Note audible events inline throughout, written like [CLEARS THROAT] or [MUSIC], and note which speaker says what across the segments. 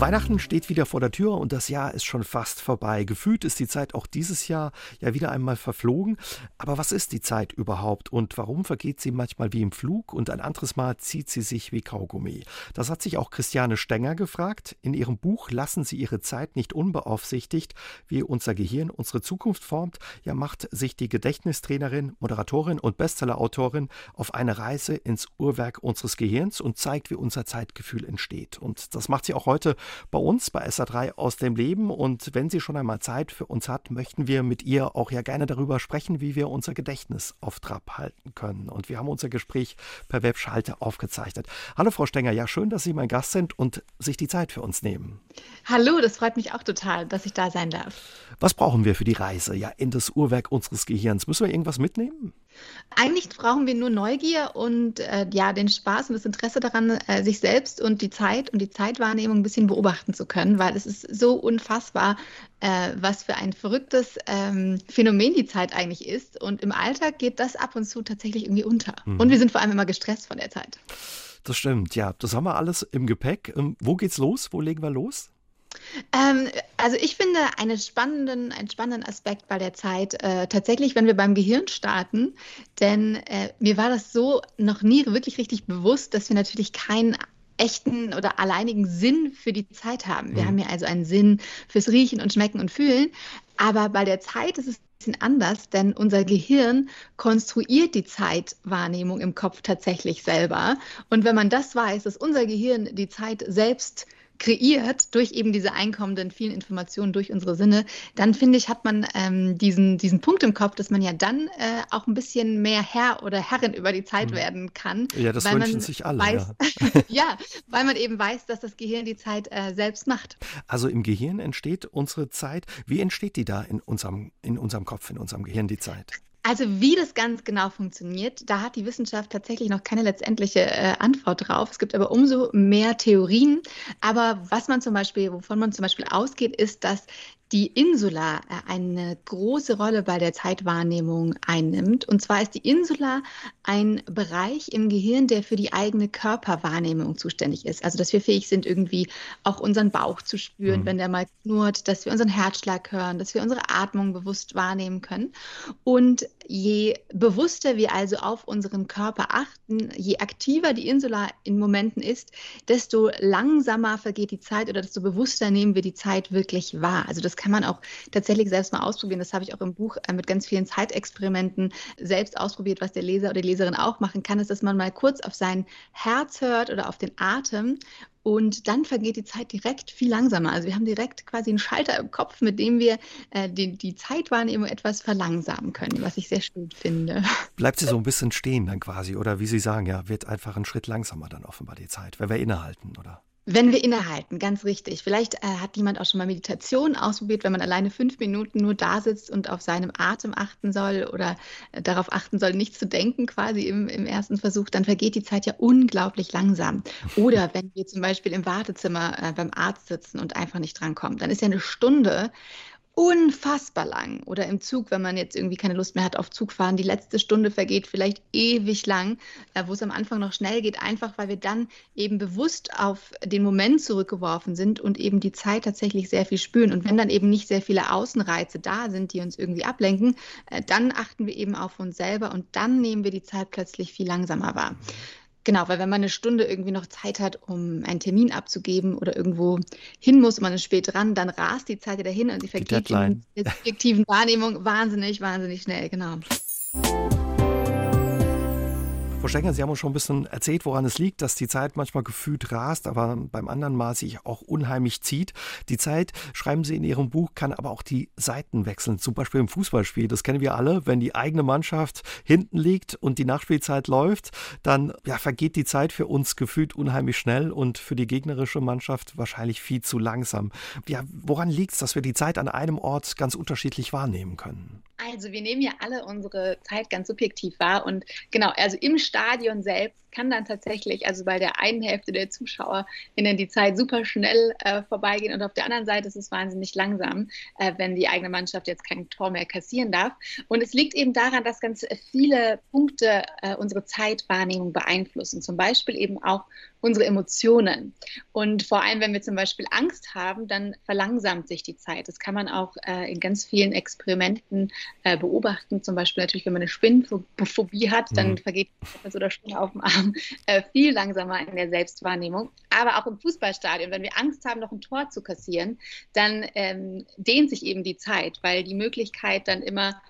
Speaker 1: Weihnachten steht wieder vor der Tür und das Jahr ist schon fast vorbei. Gefühlt ist die Zeit auch dieses Jahr ja wieder einmal verflogen. Aber was ist die Zeit überhaupt und warum vergeht sie manchmal wie im Flug und ein anderes Mal zieht sie sich wie Kaugummi? Das hat sich auch Christiane Stenger gefragt. In ihrem Buch Lassen Sie Ihre Zeit nicht unbeaufsichtigt, wie unser Gehirn unsere Zukunft formt, ja macht sich die Gedächtnistrainerin, Moderatorin und Bestsellerautorin auf eine Reise ins Uhrwerk unseres Gehirns und zeigt, wie unser Zeitgefühl entsteht. Und das macht sie auch heute bei uns bei SA3 aus dem Leben. Und wenn sie schon einmal Zeit für uns hat, möchten wir mit ihr auch ja gerne darüber sprechen, wie wir unser Gedächtnis auf Trab halten können. Und wir haben unser Gespräch per Webschalte aufgezeichnet. Hallo Frau Stenger, ja schön, dass Sie mein Gast sind und sich die Zeit für uns nehmen.
Speaker 2: Hallo, das freut mich auch total, dass ich da sein darf.
Speaker 1: Was brauchen wir für die Reise ja in das Uhrwerk unseres Gehirns? Müssen wir irgendwas mitnehmen?
Speaker 2: Eigentlich brauchen wir nur Neugier und äh, ja, den Spaß und das Interesse daran, äh, sich selbst und die Zeit und die Zeitwahrnehmung ein bisschen beobachten zu können, weil es ist so unfassbar, äh, was für ein verrücktes ähm, Phänomen die Zeit eigentlich ist. Und im Alltag geht das ab und zu tatsächlich irgendwie unter. Mhm. Und wir sind vor allem immer gestresst von der Zeit.
Speaker 1: Das stimmt, ja. Das haben wir alles im Gepäck. Ähm, wo geht's los? Wo legen wir los?
Speaker 2: Ähm, also ich finde einen spannenden, einen spannenden Aspekt bei der Zeit äh, tatsächlich, wenn wir beim Gehirn starten, denn äh, mir war das so noch nie wirklich richtig bewusst, dass wir natürlich keinen echten oder alleinigen Sinn für die Zeit haben. Wir mhm. haben ja also einen Sinn fürs Riechen und Schmecken und Fühlen, aber bei der Zeit ist es ein bisschen anders, denn unser Gehirn konstruiert die Zeitwahrnehmung im Kopf tatsächlich selber. Und wenn man das weiß, dass unser Gehirn die Zeit selbst kreiert durch eben diese einkommenden vielen Informationen durch unsere Sinne, dann finde ich, hat man ähm, diesen, diesen Punkt im Kopf, dass man ja dann äh, auch ein bisschen mehr Herr oder Herrin über die Zeit mhm. werden kann.
Speaker 1: Ja, das wünschen sich alle.
Speaker 2: Weiß, ja. [LAUGHS] [LAUGHS] ja. weil man eben weiß, dass das Gehirn die Zeit äh, selbst macht.
Speaker 1: Also im Gehirn entsteht unsere Zeit. Wie entsteht die da in unserem, in unserem Kopf, in unserem Gehirn, die Zeit?
Speaker 2: Also wie das ganz genau funktioniert, da hat die Wissenschaft tatsächlich noch keine letztendliche äh, Antwort drauf. Es gibt aber umso mehr Theorien. Aber was man zum Beispiel, wovon man zum Beispiel ausgeht, ist, dass die Insula äh, eine große Rolle bei der Zeitwahrnehmung einnimmt. Und zwar ist die Insula ein Bereich im Gehirn, der für die eigene Körperwahrnehmung zuständig ist. Also, dass wir fähig sind, irgendwie auch unseren Bauch zu spüren, mhm. wenn der mal knurrt, dass wir unseren Herzschlag hören, dass wir unsere Atmung bewusst wahrnehmen können. Und je bewusster wir also auf unseren Körper achten, je aktiver die Insula in Momenten ist, desto langsamer vergeht die Zeit oder desto bewusster nehmen wir die Zeit wirklich wahr. Also das kann man auch tatsächlich selbst mal ausprobieren. Das habe ich auch im Buch äh, mit ganz vielen Zeitexperimenten selbst ausprobiert, was der Leser oder die Leserin auch machen kann, ist, dass man mal kurz auf sein Herz hört oder auf den Atem und dann vergeht die Zeit direkt viel langsamer. Also wir haben direkt quasi einen Schalter im Kopf, mit dem wir äh, die, die Zeitwahrnehmung etwas verlangsamen können, was ich sehr schön finde. [LAUGHS]
Speaker 1: Bleibt sie so ein bisschen stehen dann quasi, oder wie Sie sagen, ja, wird einfach ein Schritt langsamer dann offenbar die Zeit, wenn wir innehalten, oder?
Speaker 2: Wenn wir innehalten, ganz richtig. Vielleicht äh, hat jemand auch schon mal Meditation ausprobiert, wenn man alleine fünf Minuten nur da sitzt und auf seinem Atem achten soll oder äh, darauf achten soll, nichts zu denken quasi im, im ersten Versuch, dann vergeht die Zeit ja unglaublich langsam. Oder wenn wir zum Beispiel im Wartezimmer äh, beim Arzt sitzen und einfach nicht drankommen, dann ist ja eine Stunde unfassbar lang. Oder im Zug, wenn man jetzt irgendwie keine Lust mehr hat auf Zugfahren, die letzte Stunde vergeht vielleicht ewig lang, äh, wo es am Anfang noch schnell geht, einfach weil wir dann eben bewusst auf den Moment zurückgeworfen sind und eben die Zeit tatsächlich sehr viel spüren. Und wenn dann eben nicht sehr viele Außenreize da sind, die uns irgendwie ablenken, äh, dann achten wir eben auf uns selber und dann nehmen wir die Zeit plötzlich viel langsamer wahr. Genau, weil wenn man eine Stunde irgendwie noch Zeit hat, um einen Termin abzugeben oder irgendwo hin muss und man ist spät dran, dann rast die Zeit wieder hin und sie vergeht in der subjektiven Wahrnehmung wahnsinnig, wahnsinnig schnell, genau.
Speaker 1: Frau Stenger, Sie haben uns schon ein bisschen erzählt, woran es liegt, dass die Zeit manchmal gefühlt rast, aber beim anderen Mal sich auch unheimlich zieht. Die Zeit, schreiben Sie in Ihrem Buch, kann aber auch die Seiten wechseln. Zum Beispiel im Fußballspiel. Das kennen wir alle. Wenn die eigene Mannschaft hinten liegt und die Nachspielzeit läuft, dann ja, vergeht die Zeit für uns gefühlt unheimlich schnell und für die gegnerische Mannschaft wahrscheinlich viel zu langsam. Ja, woran liegt es, dass wir die Zeit an einem Ort ganz unterschiedlich wahrnehmen können?
Speaker 2: Also wir nehmen ja alle unsere Zeit ganz subjektiv wahr und genau, also im Stadion selbst kann dann tatsächlich, also bei der einen Hälfte der ZuschauerInnen die Zeit super schnell äh, vorbeigehen und auf der anderen Seite ist es wahnsinnig langsam, äh, wenn die eigene Mannschaft jetzt kein Tor mehr kassieren darf. Und es liegt eben daran, dass ganz viele Punkte äh, unsere Zeitwahrnehmung beeinflussen. Zum Beispiel eben auch unsere Emotionen. Und vor allem, wenn wir zum Beispiel Angst haben, dann verlangsamt sich die Zeit. Das kann man auch äh, in ganz vielen Experimenten äh, beobachten. Zum Beispiel natürlich, wenn man eine Spinnenphobie hat, dann mhm. vergeht etwas oder Spinne auf dem Arm äh, viel langsamer in der Selbstwahrnehmung. Aber auch im Fußballstadion, wenn wir Angst haben, noch ein Tor zu kassieren, dann ähm, dehnt sich eben die Zeit, weil die Möglichkeit dann immer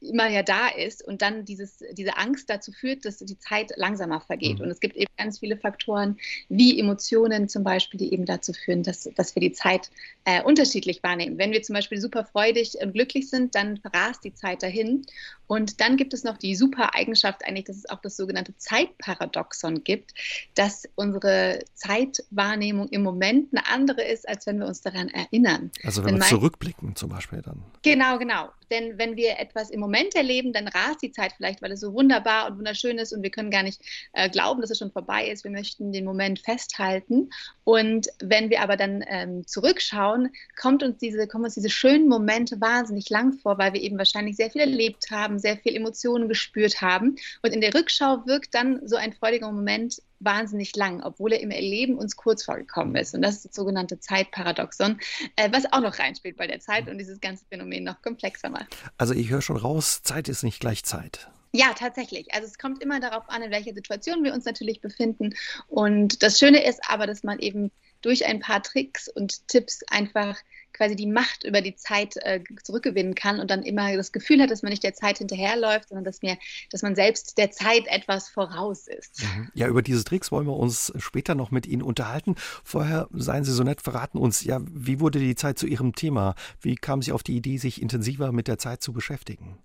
Speaker 2: immer ja da ist und dann dieses, diese Angst dazu führt, dass die Zeit langsamer vergeht. Mhm. Und es gibt eben ganz viele Faktoren, wie Emotionen zum Beispiel, die eben dazu führen, dass, dass wir die Zeit äh, unterschiedlich wahrnehmen. Wenn wir zum Beispiel super freudig und glücklich sind, dann rast die Zeit dahin. Und dann gibt es noch die super Eigenschaft eigentlich, dass es auch das sogenannte Zeitparadoxon gibt, dass unsere Zeitwahrnehmung im Moment eine andere ist, als wenn wir uns daran erinnern.
Speaker 1: Also wenn Denn wir zurückblicken zum Beispiel dann.
Speaker 2: Genau, genau. Denn wenn wir etwas im Moment erleben, dann rast die Zeit vielleicht, weil es so wunderbar und wunderschön ist und wir können gar nicht äh, glauben, dass es schon vorbei ist. Wir möchten den Moment festhalten. Und wenn wir aber dann ähm, zurückschauen, kommt uns diese, kommen uns diese schönen Momente wahnsinnig lang vor, weil wir eben wahrscheinlich sehr viel erlebt haben, sehr viel Emotionen gespürt haben. Und in der Rückschau wirkt dann so ein freudiger Moment wahnsinnig lang, obwohl er im Erleben uns kurz vorgekommen ist. Und das ist das sogenannte Zeitparadoxon, äh, was auch noch reinspielt bei der Zeit und dieses ganze Phänomen noch komplexer macht.
Speaker 1: Also ich höre schon raus, Zeit ist nicht gleich Zeit.
Speaker 2: Ja, tatsächlich. Also es kommt immer darauf an, in welcher Situation wir uns natürlich befinden. Und das Schöne ist aber, dass man eben durch ein paar Tricks und Tipps einfach quasi die Macht über die Zeit äh, zurückgewinnen kann und dann immer das Gefühl hat, dass man nicht der Zeit hinterherläuft, sondern dass, mir, dass man selbst der Zeit etwas voraus ist.
Speaker 1: Mhm. Ja, über diese Tricks wollen wir uns später noch mit Ihnen unterhalten. Vorher seien Sie so nett, verraten uns, ja, wie wurde die Zeit zu Ihrem Thema? Wie kam Sie auf die Idee, sich intensiver mit der Zeit zu beschäftigen?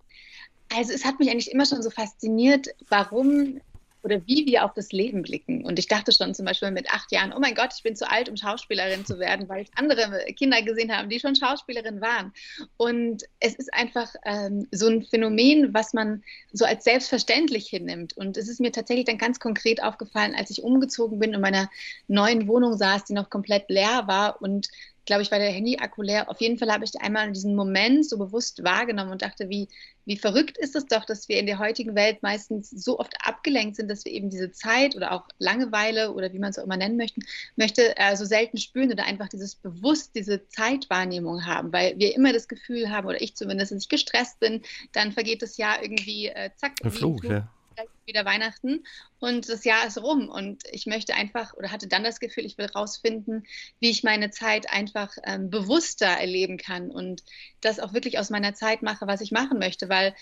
Speaker 2: Also es hat mich eigentlich immer schon so fasziniert, warum oder wie wir auf das Leben blicken. Und ich dachte schon zum Beispiel mit acht Jahren, oh mein Gott, ich bin zu alt, um Schauspielerin zu werden, weil ich andere Kinder gesehen habe, die schon Schauspielerin waren. Und es ist einfach ähm, so ein Phänomen, was man so als selbstverständlich hinnimmt. Und es ist mir tatsächlich dann ganz konkret aufgefallen, als ich umgezogen bin und in meiner neuen Wohnung saß, die noch komplett leer war und glaube ich, war der Handy-Akku leer. Auf jeden Fall habe ich einmal diesen Moment so bewusst wahrgenommen und dachte, wie, wie verrückt ist es doch, dass wir in der heutigen Welt meistens so oft abgelenkt sind, dass wir eben diese Zeit oder auch Langeweile oder wie man es auch immer nennen möchten, möchte, äh, so selten spüren oder einfach dieses bewusst, diese Zeitwahrnehmung haben, weil wir immer das Gefühl haben, oder ich zumindest, dass ich gestresst bin, dann vergeht das Jahr irgendwie, äh, zack,
Speaker 1: Ein Flug, ja
Speaker 2: wieder Weihnachten und das Jahr ist rum und ich möchte einfach oder hatte dann das Gefühl, ich will rausfinden, wie ich meine Zeit einfach ähm, bewusster erleben kann und das auch wirklich aus meiner Zeit mache, was ich machen möchte, weil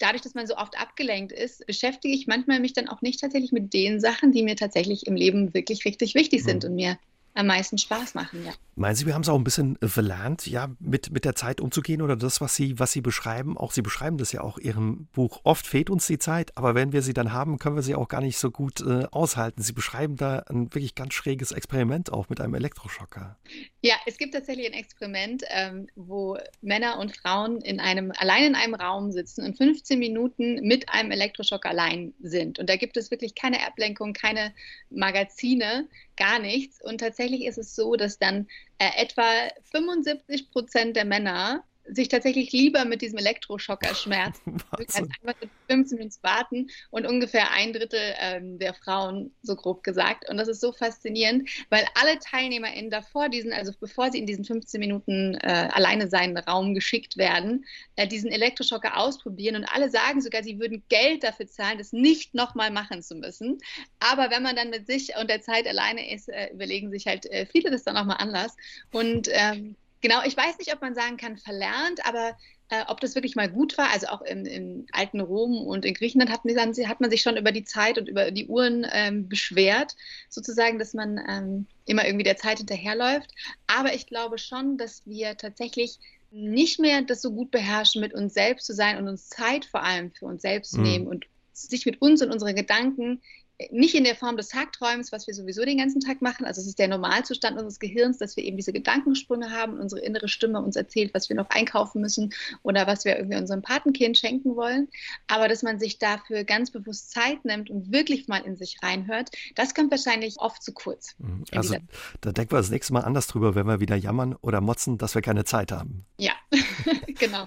Speaker 2: dadurch, dass man so oft abgelenkt ist, beschäftige ich manchmal mich dann auch nicht tatsächlich mit den Sachen, die mir tatsächlich im Leben wirklich richtig wichtig sind mhm. und mir am meisten Spaß machen, ja.
Speaker 1: Meinen Sie, wir haben es auch ein bisschen äh, verlernt, ja, mit, mit der Zeit umzugehen oder das, was Sie, was Sie beschreiben? Auch Sie beschreiben das ja auch in Ihrem Buch. Oft fehlt uns die Zeit, aber wenn wir sie dann haben, können wir sie auch gar nicht so gut äh, aushalten. Sie beschreiben da ein wirklich ganz schräges Experiment auch mit einem Elektroschocker.
Speaker 2: Ja, es gibt tatsächlich ein Experiment, ähm, wo Männer und Frauen in einem, allein in einem Raum sitzen und 15 Minuten mit einem Elektroschocker allein sind. Und da gibt es wirklich keine Ablenkung, keine Magazine, gar nichts. Und tatsächlich ist es so, dass dann äh, etwa 75 Prozent der Männer sich tatsächlich lieber mit diesem Elektroschocker schmerzen, [LAUGHS] als einfach 15 Minuten warten und ungefähr ein Drittel ähm, der Frauen, so grob gesagt. Und das ist so faszinierend, weil alle TeilnehmerInnen davor diesen, also bevor sie in diesen 15 Minuten äh, alleine seinen Raum geschickt werden, äh, diesen Elektroschocker ausprobieren und alle sagen sogar, sie würden Geld dafür zahlen, das nicht nochmal machen zu müssen. Aber wenn man dann mit sich und der Zeit alleine ist, äh, überlegen sich halt äh, viele das dann nochmal anders. Und ähm, Genau, ich weiß nicht, ob man sagen kann, verlernt, aber äh, ob das wirklich mal gut war. Also auch im, im, alten Rom und in Griechenland hat man, hat man, sich schon über die Zeit und über die Uhren ähm, beschwert, sozusagen, dass man ähm, immer irgendwie der Zeit hinterherläuft. Aber ich glaube schon, dass wir tatsächlich nicht mehr das so gut beherrschen, mit uns selbst zu sein und uns Zeit vor allem für uns selbst zu mhm. nehmen und sich mit uns und unseren Gedanken nicht in der Form des Tagträums, was wir sowieso den ganzen Tag machen. Also es ist der Normalzustand unseres Gehirns, dass wir eben diese Gedankensprünge haben und unsere innere Stimme uns erzählt, was wir noch einkaufen müssen oder was wir irgendwie unserem Patenkind schenken wollen. Aber dass man sich dafür ganz bewusst Zeit nimmt und wirklich mal in sich reinhört, das kommt wahrscheinlich oft zu kurz.
Speaker 1: Mhm. Also da denken wir das nächste Mal anders drüber, wenn wir wieder jammern oder motzen, dass wir keine Zeit haben.
Speaker 2: Ja, [LAUGHS] genau.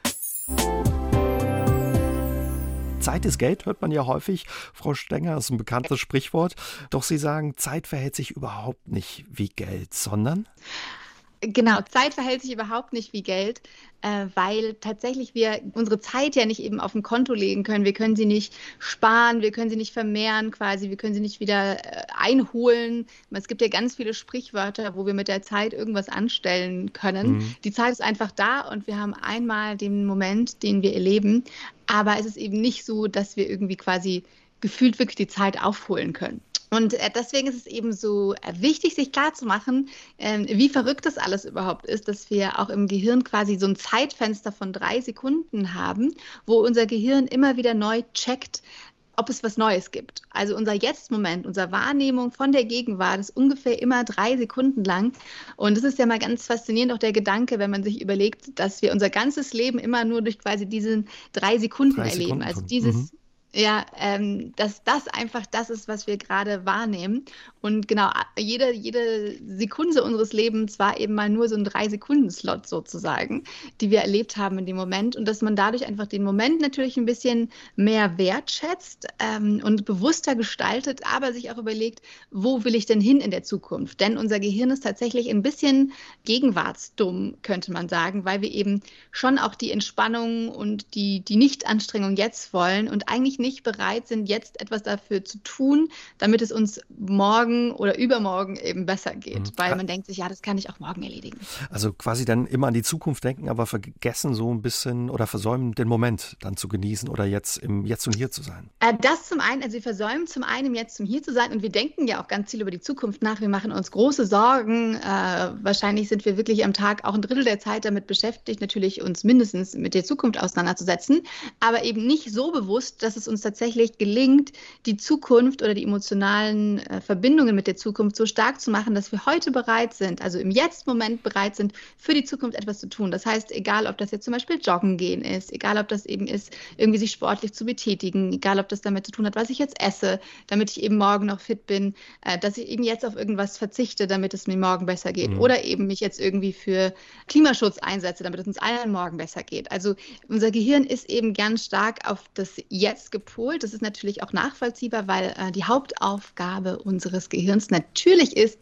Speaker 1: Zeit ist Geld, hört man ja häufig. Frau Stenger ist ein bekanntes Sprichwort. Doch Sie sagen, Zeit verhält sich überhaupt nicht wie Geld, sondern?
Speaker 2: Genau, Zeit verhält sich überhaupt nicht wie Geld, äh, weil tatsächlich wir unsere Zeit ja nicht eben auf ein Konto legen können. Wir können sie nicht sparen, wir können sie nicht vermehren quasi, wir können sie nicht wieder äh, einholen. Es gibt ja ganz viele Sprichwörter, wo wir mit der Zeit irgendwas anstellen können. Mhm. Die Zeit ist einfach da und wir haben einmal den Moment, den wir erleben, aber es ist eben nicht so, dass wir irgendwie quasi gefühlt wirklich die Zeit aufholen können. Und äh, deswegen ist es eben so äh, wichtig, sich klarzumachen, ähm, wie verrückt das alles überhaupt ist, dass wir auch im Gehirn quasi so ein Zeitfenster von drei Sekunden haben, wo unser Gehirn immer wieder neu checkt, ob es was Neues gibt. Also unser Jetzt-Moment, unsere Wahrnehmung von der Gegenwart ist ungefähr immer drei Sekunden lang. Und das ist ja mal ganz faszinierend, auch der Gedanke, wenn man sich überlegt, dass wir unser ganzes Leben immer nur durch quasi diesen drei Sekunden drei erleben. Also dieses, mhm. Ja, ähm, dass das einfach das ist, was wir gerade wahrnehmen. Und genau, jede, jede Sekunde unseres Lebens war eben mal nur so ein Drei-Sekunden-Slot sozusagen, die wir erlebt haben in dem Moment. Und dass man dadurch einfach den Moment natürlich ein bisschen mehr wertschätzt ähm, und bewusster gestaltet, aber sich auch überlegt, wo will ich denn hin in der Zukunft? Denn unser Gehirn ist tatsächlich ein bisschen gegenwartsdumm, könnte man sagen, weil wir eben schon auch die Entspannung und die, die Nicht-Anstrengung jetzt wollen und eigentlich nicht bereit sind, jetzt etwas dafür zu tun, damit es uns morgen oder übermorgen eben besser geht. Mhm. Weil man denkt sich, ja, das kann ich auch morgen erledigen.
Speaker 1: Also quasi dann immer an die Zukunft denken, aber vergessen so ein bisschen oder versäumen, den Moment dann zu genießen oder jetzt im Jetzt und Hier zu sein.
Speaker 2: Äh, das zum einen, also wir versäumen zum einen im Jetzt und Hier zu sein und wir denken ja auch ganz viel über die Zukunft nach. Wir machen uns große Sorgen. Äh, wahrscheinlich sind wir wirklich am Tag auch ein Drittel der Zeit damit beschäftigt, natürlich uns mindestens mit der Zukunft auseinanderzusetzen, aber eben nicht so bewusst, dass es uns tatsächlich gelingt, die Zukunft oder die emotionalen äh, Verbindungen mit der Zukunft so stark zu machen, dass wir heute bereit sind, also im Jetzt-Moment bereit sind, für die Zukunft etwas zu tun. Das heißt, egal ob das jetzt zum Beispiel Joggen gehen ist, egal ob das eben ist, irgendwie sich sportlich zu betätigen, egal ob das damit zu tun hat, was ich jetzt esse, damit ich eben morgen noch fit bin, äh, dass ich eben jetzt auf irgendwas verzichte, damit es mir morgen besser geht. Mhm. Oder eben mich jetzt irgendwie für Klimaschutz einsetze, damit es uns allen morgen besser geht. Also unser Gehirn ist eben ganz stark auf das Jetzt gepolt. Das ist natürlich auch nachvollziehbar, weil äh, die Hauptaufgabe unseres Gehirns natürlich ist,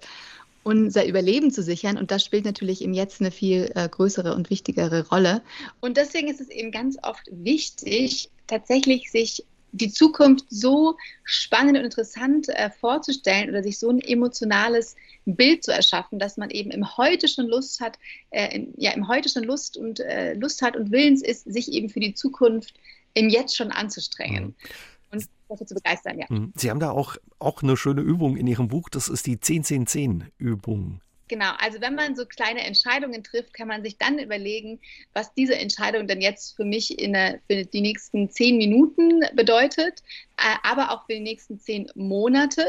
Speaker 2: unser Überleben zu sichern. Und das spielt natürlich im Jetzt eine viel äh, größere und wichtigere Rolle. Und deswegen ist es eben ganz oft wichtig, tatsächlich sich die Zukunft so spannend und interessant äh, vorzustellen oder sich so ein emotionales Bild zu erschaffen, dass man eben im Heute schon Lust hat, äh, in, ja, im Heute schon Lust und äh, Lust hat und willens ist, sich eben für die Zukunft im Jetzt schon anzustrengen. Mhm. Und dafür zu begeistern, ja.
Speaker 1: Mhm. Sie haben da auch, auch eine schöne Übung in Ihrem Buch, das ist die 10-10-10-Übung.
Speaker 2: Genau, also wenn man so kleine Entscheidungen trifft, kann man sich dann überlegen, was diese Entscheidung denn jetzt für mich in der, für die nächsten zehn Minuten bedeutet, äh, aber auch für die nächsten zehn Monate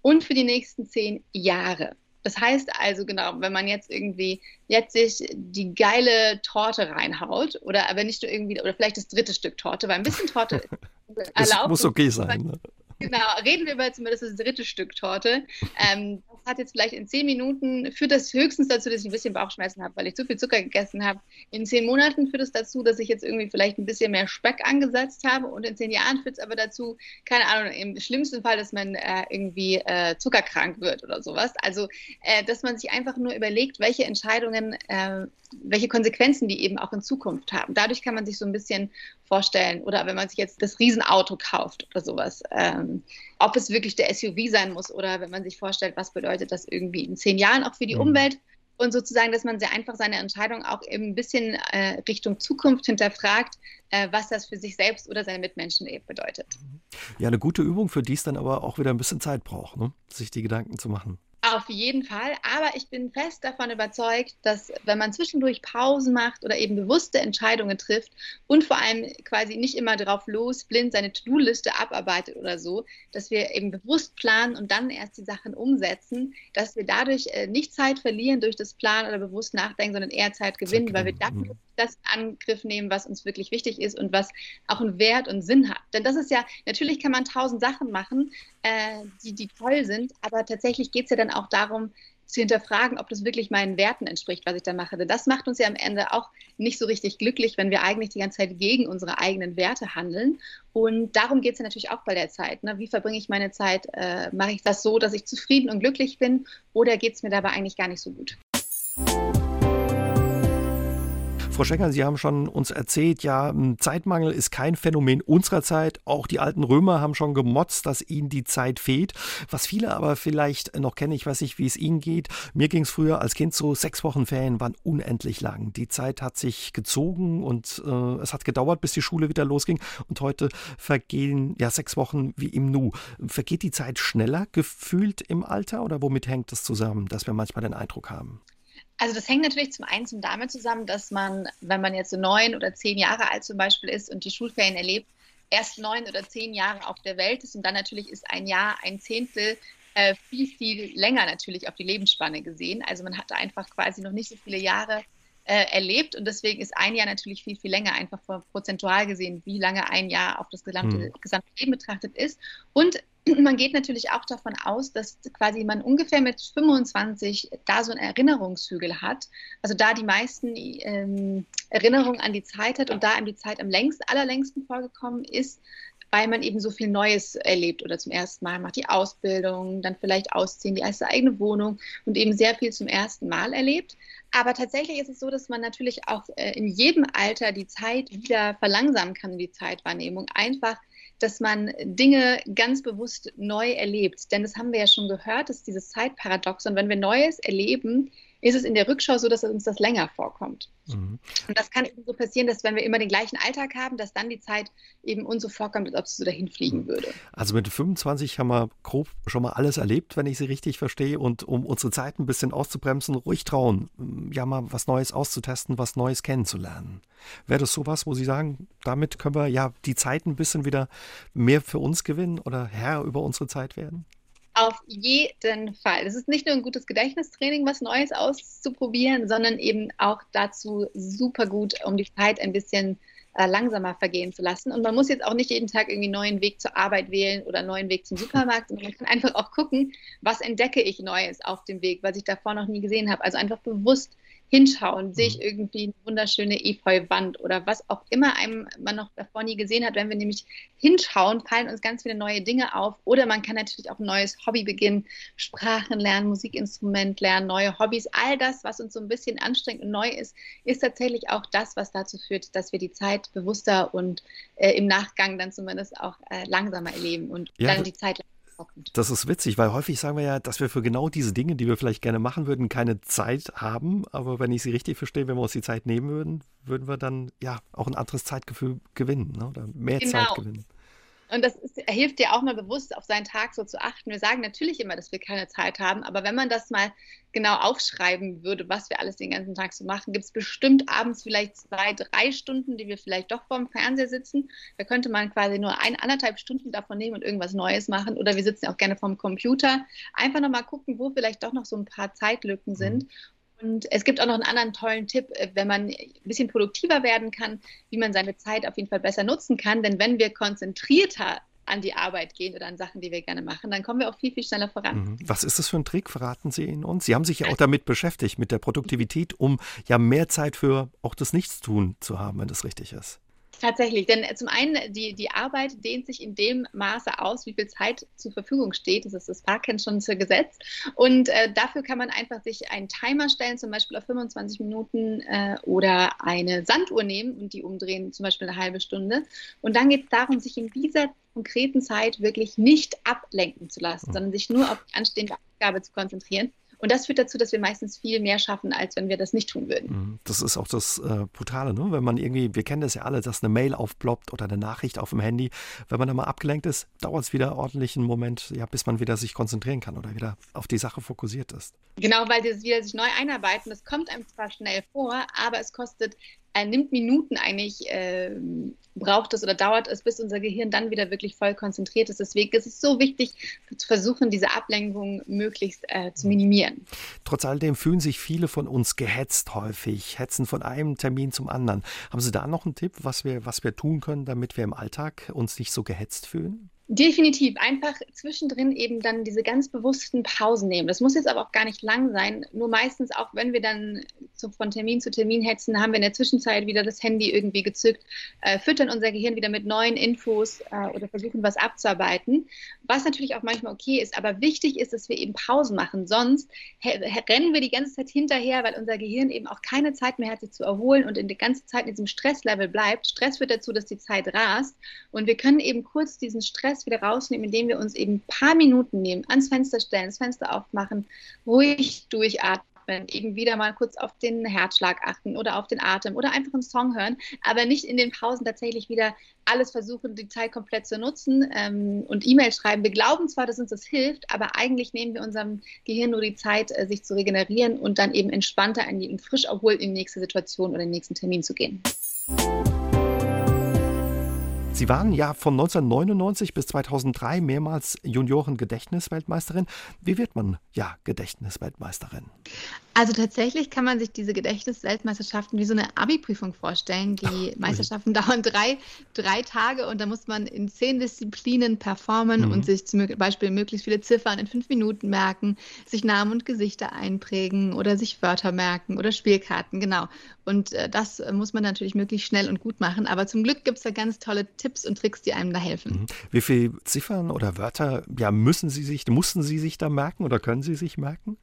Speaker 2: und für die nächsten zehn Jahre. Das heißt also genau, wenn man jetzt irgendwie jetzt sich die geile Torte reinhaut oder aber nicht nur irgendwie oder vielleicht das dritte Stück Torte, weil ein bisschen Torte [LAUGHS]
Speaker 1: erlaubt. muss okay sein. Ne?
Speaker 2: Genau, reden wir über zumindest das dritte Stück Torte. Ähm, das hat jetzt vielleicht in zehn Minuten, führt das höchstens dazu, dass ich ein bisschen Bauchschmerzen habe, weil ich zu viel Zucker gegessen habe. In zehn Monaten führt es dazu, dass ich jetzt irgendwie vielleicht ein bisschen mehr Speck angesetzt habe und in zehn Jahren führt es aber dazu, keine Ahnung, im schlimmsten Fall, dass man äh, irgendwie äh, zuckerkrank wird oder sowas. Also, äh, dass man sich einfach nur überlegt, welche Entscheidungen, äh, welche Konsequenzen die eben auch in Zukunft haben. Dadurch kann man sich so ein bisschen vorstellen oder wenn man sich jetzt das Riesenauto kauft oder sowas. Ähm, ob es wirklich der SUV sein muss oder wenn man sich vorstellt, was bedeutet das irgendwie in zehn Jahren auch für die mhm. Umwelt und sozusagen, dass man sehr einfach seine Entscheidung auch eben ein bisschen äh, Richtung Zukunft hinterfragt, äh, was das für sich selbst oder seine Mitmenschen eben bedeutet.
Speaker 1: Ja, eine gute Übung, für die es dann aber auch wieder ein bisschen Zeit braucht, ne? sich die Gedanken zu machen.
Speaker 2: Auf jeden Fall. Aber ich bin fest davon überzeugt, dass wenn man zwischendurch Pausen macht oder eben bewusste Entscheidungen trifft und vor allem quasi nicht immer drauf los, blind seine To-Do-Liste abarbeitet oder so, dass wir eben bewusst planen und dann erst die Sachen umsetzen, dass wir dadurch äh, nicht Zeit verlieren durch das Planen oder bewusst nachdenken, sondern eher Zeit gewinnen, weil wir dann. Das Angriff nehmen, was uns wirklich wichtig ist und was auch einen Wert und Sinn hat. Denn das ist ja, natürlich kann man tausend Sachen machen, äh, die, die toll sind, aber tatsächlich geht es ja dann auch darum, zu hinterfragen, ob das wirklich meinen Werten entspricht, was ich da mache. Denn das macht uns ja am Ende auch nicht so richtig glücklich, wenn wir eigentlich die ganze Zeit gegen unsere eigenen Werte handeln. Und darum geht es ja natürlich auch bei der Zeit. Ne? Wie verbringe ich meine Zeit? Äh, mache ich das so, dass ich zufrieden und glücklich bin? Oder geht es mir dabei eigentlich gar nicht so gut?
Speaker 1: Frau Schenger, Sie haben schon uns erzählt, ja, Zeitmangel ist kein Phänomen unserer Zeit. Auch die alten Römer haben schon gemotzt, dass ihnen die Zeit fehlt. Was viele aber vielleicht noch kennen, ich weiß nicht, wie es Ihnen geht. Mir ging es früher als Kind so, sechs Wochen Ferien waren unendlich lang. Die Zeit hat sich gezogen und äh, es hat gedauert, bis die Schule wieder losging. Und heute vergehen ja sechs Wochen wie im Nu. Vergeht die Zeit schneller gefühlt im Alter oder womit hängt das zusammen, dass wir manchmal den Eindruck haben?
Speaker 2: Also das hängt natürlich zum einen zum damit zusammen, dass man, wenn man jetzt so neun oder zehn Jahre alt zum Beispiel ist und die Schulferien erlebt, erst neun oder zehn Jahre auf der Welt ist und dann natürlich ist ein Jahr, ein Zehntel äh, viel, viel länger natürlich auf die Lebensspanne gesehen. Also man hatte einfach quasi noch nicht so viele Jahre äh, erlebt und deswegen ist ein Jahr natürlich viel, viel länger, einfach prozentual gesehen, wie lange ein Jahr auf das gesamte, hm. gesamte Leben betrachtet ist. Und [CLEARS THROAT] man geht natürlich auch davon aus, dass quasi man ungefähr mit 25 da so einen Erinnerungshügel hat, also da die meisten ähm, Erinnerungen an die Zeit hat und da einem die Zeit am längsten, allerlängsten vorgekommen ist, weil man eben so viel Neues erlebt oder zum ersten Mal macht die Ausbildung, dann vielleicht ausziehen, die erste eigene Wohnung und eben sehr viel zum ersten Mal erlebt. Aber tatsächlich ist es so, dass man natürlich auch äh, in jedem Alter die Zeit wieder verlangsamen kann, die Zeitwahrnehmung. Einfach dass man Dinge ganz bewusst neu erlebt. Denn das haben wir ja schon gehört, dass dieses Zeitparadoxon, wenn wir Neues erleben, ist es in der Rückschau so, dass uns das länger vorkommt. Mhm. Und das kann eben so passieren, dass wenn wir immer den gleichen Alltag haben, dass dann die Zeit eben uns so vorkommt, als ob sie so dahin fliegen mhm. würde.
Speaker 1: Also mit 25 haben wir grob schon mal alles erlebt, wenn ich Sie richtig verstehe. Und um unsere Zeit ein bisschen auszubremsen, ruhig trauen, ja mal was Neues auszutesten, was Neues kennenzulernen. Wäre das sowas, wo Sie sagen, damit können wir ja die Zeit ein bisschen wieder mehr für uns gewinnen oder Herr über unsere Zeit werden?
Speaker 2: Auf jeden Fall. Es ist nicht nur ein gutes Gedächtnistraining, was Neues auszuprobieren, sondern eben auch dazu super gut, um die Zeit ein bisschen äh, langsamer vergehen zu lassen. Und man muss jetzt auch nicht jeden Tag irgendwie einen neuen Weg zur Arbeit wählen oder einen neuen Weg zum Supermarkt, sondern man kann einfach auch gucken, was entdecke ich Neues auf dem Weg, was ich davor noch nie gesehen habe. Also einfach bewusst hinschauen, sehe ich mhm. irgendwie eine wunderschöne Efeuwand oder was auch immer einem man noch davor nie gesehen hat. Wenn wir nämlich hinschauen, fallen uns ganz viele neue Dinge auf. Oder man kann natürlich auch ein neues Hobby beginnen, Sprachen lernen, Musikinstrument lernen, neue Hobbys. All das, was uns so ein bisschen anstrengend und neu ist, ist tatsächlich auch das, was dazu führt, dass wir die Zeit bewusster und äh, im Nachgang dann zumindest auch äh, langsamer erleben und ja, dann die Zeit
Speaker 1: trocknet. Das ist witzig, weil häufig sagen wir ja, dass wir für genau diese Dinge, die wir vielleicht gerne machen würden, keine Zeit haben. Aber wenn ich Sie richtig verstehe, wenn wir uns die Zeit nehmen würden, würden wir dann ja auch ein anderes Zeitgefühl gewinnen ne? oder mehr genau. Zeit gewinnen.
Speaker 2: Und das ist, hilft dir auch mal bewusst auf seinen Tag so zu achten. Wir sagen natürlich immer, dass wir keine Zeit haben, aber wenn man das mal genau aufschreiben würde, was wir alles den ganzen Tag so machen, gibt es bestimmt abends vielleicht zwei, drei Stunden, die wir vielleicht doch vorm Fernseher sitzen. Da könnte man quasi nur ein, anderthalb Stunden davon nehmen und irgendwas Neues machen. Oder wir sitzen auch gerne vorm Computer. Einfach nochmal gucken, wo vielleicht doch noch so ein paar Zeitlücken sind. Und es gibt auch noch einen anderen tollen Tipp, äh, wenn man ein bisschen produktiver werden kann, wie man seine Zeit auf jeden Fall besser nutzen kann. Denn wenn wir konzentrierter an die Arbeit gehen oder an Sachen, die wir gerne machen, dann kommen wir auch viel, viel schneller voran.
Speaker 1: Mhm. Was ist das für ein Trick? Verraten Sie ihn uns? Sie haben sich ja auch damit beschäftigt, mit der Produktivität, um ja mehr Zeit für auch das Nichtstun zu haben, wenn das richtig ist.
Speaker 2: Tatsächlich, denn zum einen, die, die Arbeit dehnt sich in dem Maße aus, wie viel Zeit zur Verfügung steht. Das ist das Parkinson'sche Gesetz. Und äh, dafür kann man einfach sich einen Timer stellen, zum Beispiel auf 25 Minuten äh, oder eine Sanduhr nehmen und die umdrehen, zum Beispiel eine halbe Stunde. Und dann geht es darum, sich in dieser konkreten Zeit wirklich nicht ablenken zu lassen, sondern sich nur auf die anstehende Aufgabe zu konzentrieren Und das führt dazu, dass wir meistens viel mehr schaffen, als wenn wir das nicht tun würden.
Speaker 1: Mhm. Das ist auch das äh, Brutale, ne? wenn man irgendwie, wir kennen das ja alle, dass eine Mail aufploppt oder eine Nachricht auf dem Handy. Wenn man da mal abgelenkt ist, dauert es wieder ordentlich einen Moment, ja, bis man wieder sich konzentrieren kann oder wieder auf die Sache fokussiert ist.
Speaker 2: Genau, weil das wieder sich neu einarbeiten, das kommt einem zwar schnell vor, aber es kostet äh, nimmt Minuten eigentlich, äh, braucht es oder dauert es, bis unser Gehirn dann wieder wirklich voll konzentriert ist. Deswegen ist es so wichtig, zu versuchen, diese Ablenkung möglichst äh, zu minimieren.
Speaker 1: Trotz alledem fühlen sich viele von uns gehetzt häufig, hetzen von einem Termin zum anderen. Haben Sie da noch einen Tipp, was wir, was wir tun können, damit wir im Alltag uns nicht so gehetzt fühlen?
Speaker 2: Definitiv. Einfach zwischendrin eben dann diese ganz bewussten Pausen nehmen. Das muss jetzt aber auch gar nicht lang sein. Nur meistens auch, wenn wir dann so von Termin zu Termin hetzen, haben wir in der Zwischenzeit wieder das Handy irgendwie gezückt, äh, füttern unser Gehirn wieder mit neuen Infos äh, oder versuchen was abzuarbeiten. Was natürlich auch manchmal okay ist. Aber wichtig ist, dass wir eben Pausen machen. Sonst rennen wir die ganze Zeit hinterher, weil unser Gehirn eben auch keine Zeit mehr hat, sich zu erholen und in die ganze Zeit in diesem Stresslevel bleibt. Stress führt dazu, dass die Zeit rast. Und wir können eben kurz diesen Stress Stress wieder rausnehmen, indem wir uns eben ein paar Minuten nehmen, ans Fenster stellen, das Fenster aufmachen, ruhig durchatmen, eben wieder mal kurz auf den Herzschlag achten oder auf den Atem oder einfach einen Song hören, aber nicht in den Pausen tatsächlich wieder alles versuchen, die Zeit komplett zu nutzen ähm, und E-Mail schreiben. Wir glauben zwar, dass uns das hilft, aber eigentlich nehmen wir unserem Gehirn nur die Zeit, äh, sich zu regenerieren und dann eben entspannter in und frisch erholt in die nächste Situation oder den nächsten Termin zu gehen.
Speaker 1: Sie waren ja von 1999 bis 2003 mehrmals Junioren-Gedächtnisweltmeisterin. Wie wird man ja Gedächtnisweltmeisterin?
Speaker 2: Also tatsächlich kann man sich diese Gedächtnisweltmeisterschaften wie so eine Abi-Prüfung vorstellen. Die Meisterschaften [LAUGHS] dauern drei, drei Tage und da muss man in zehn Disziplinen performen mhm. und sich zum Beispiel möglichst viele Ziffern in fünf Minuten merken, sich Namen und Gesichter einprägen oder sich Wörter merken oder Spielkarten, genau. Und äh, das muss man natürlich möglichst schnell und gut machen. Aber zum Glück gibt es da ganz tolle Tipps und Tricks, die einem da helfen. Mhm.
Speaker 1: Wie viele Ziffern oder Wörter ja, müssen Sie sich, mussten Sie sich da merken oder können Sie sich merken?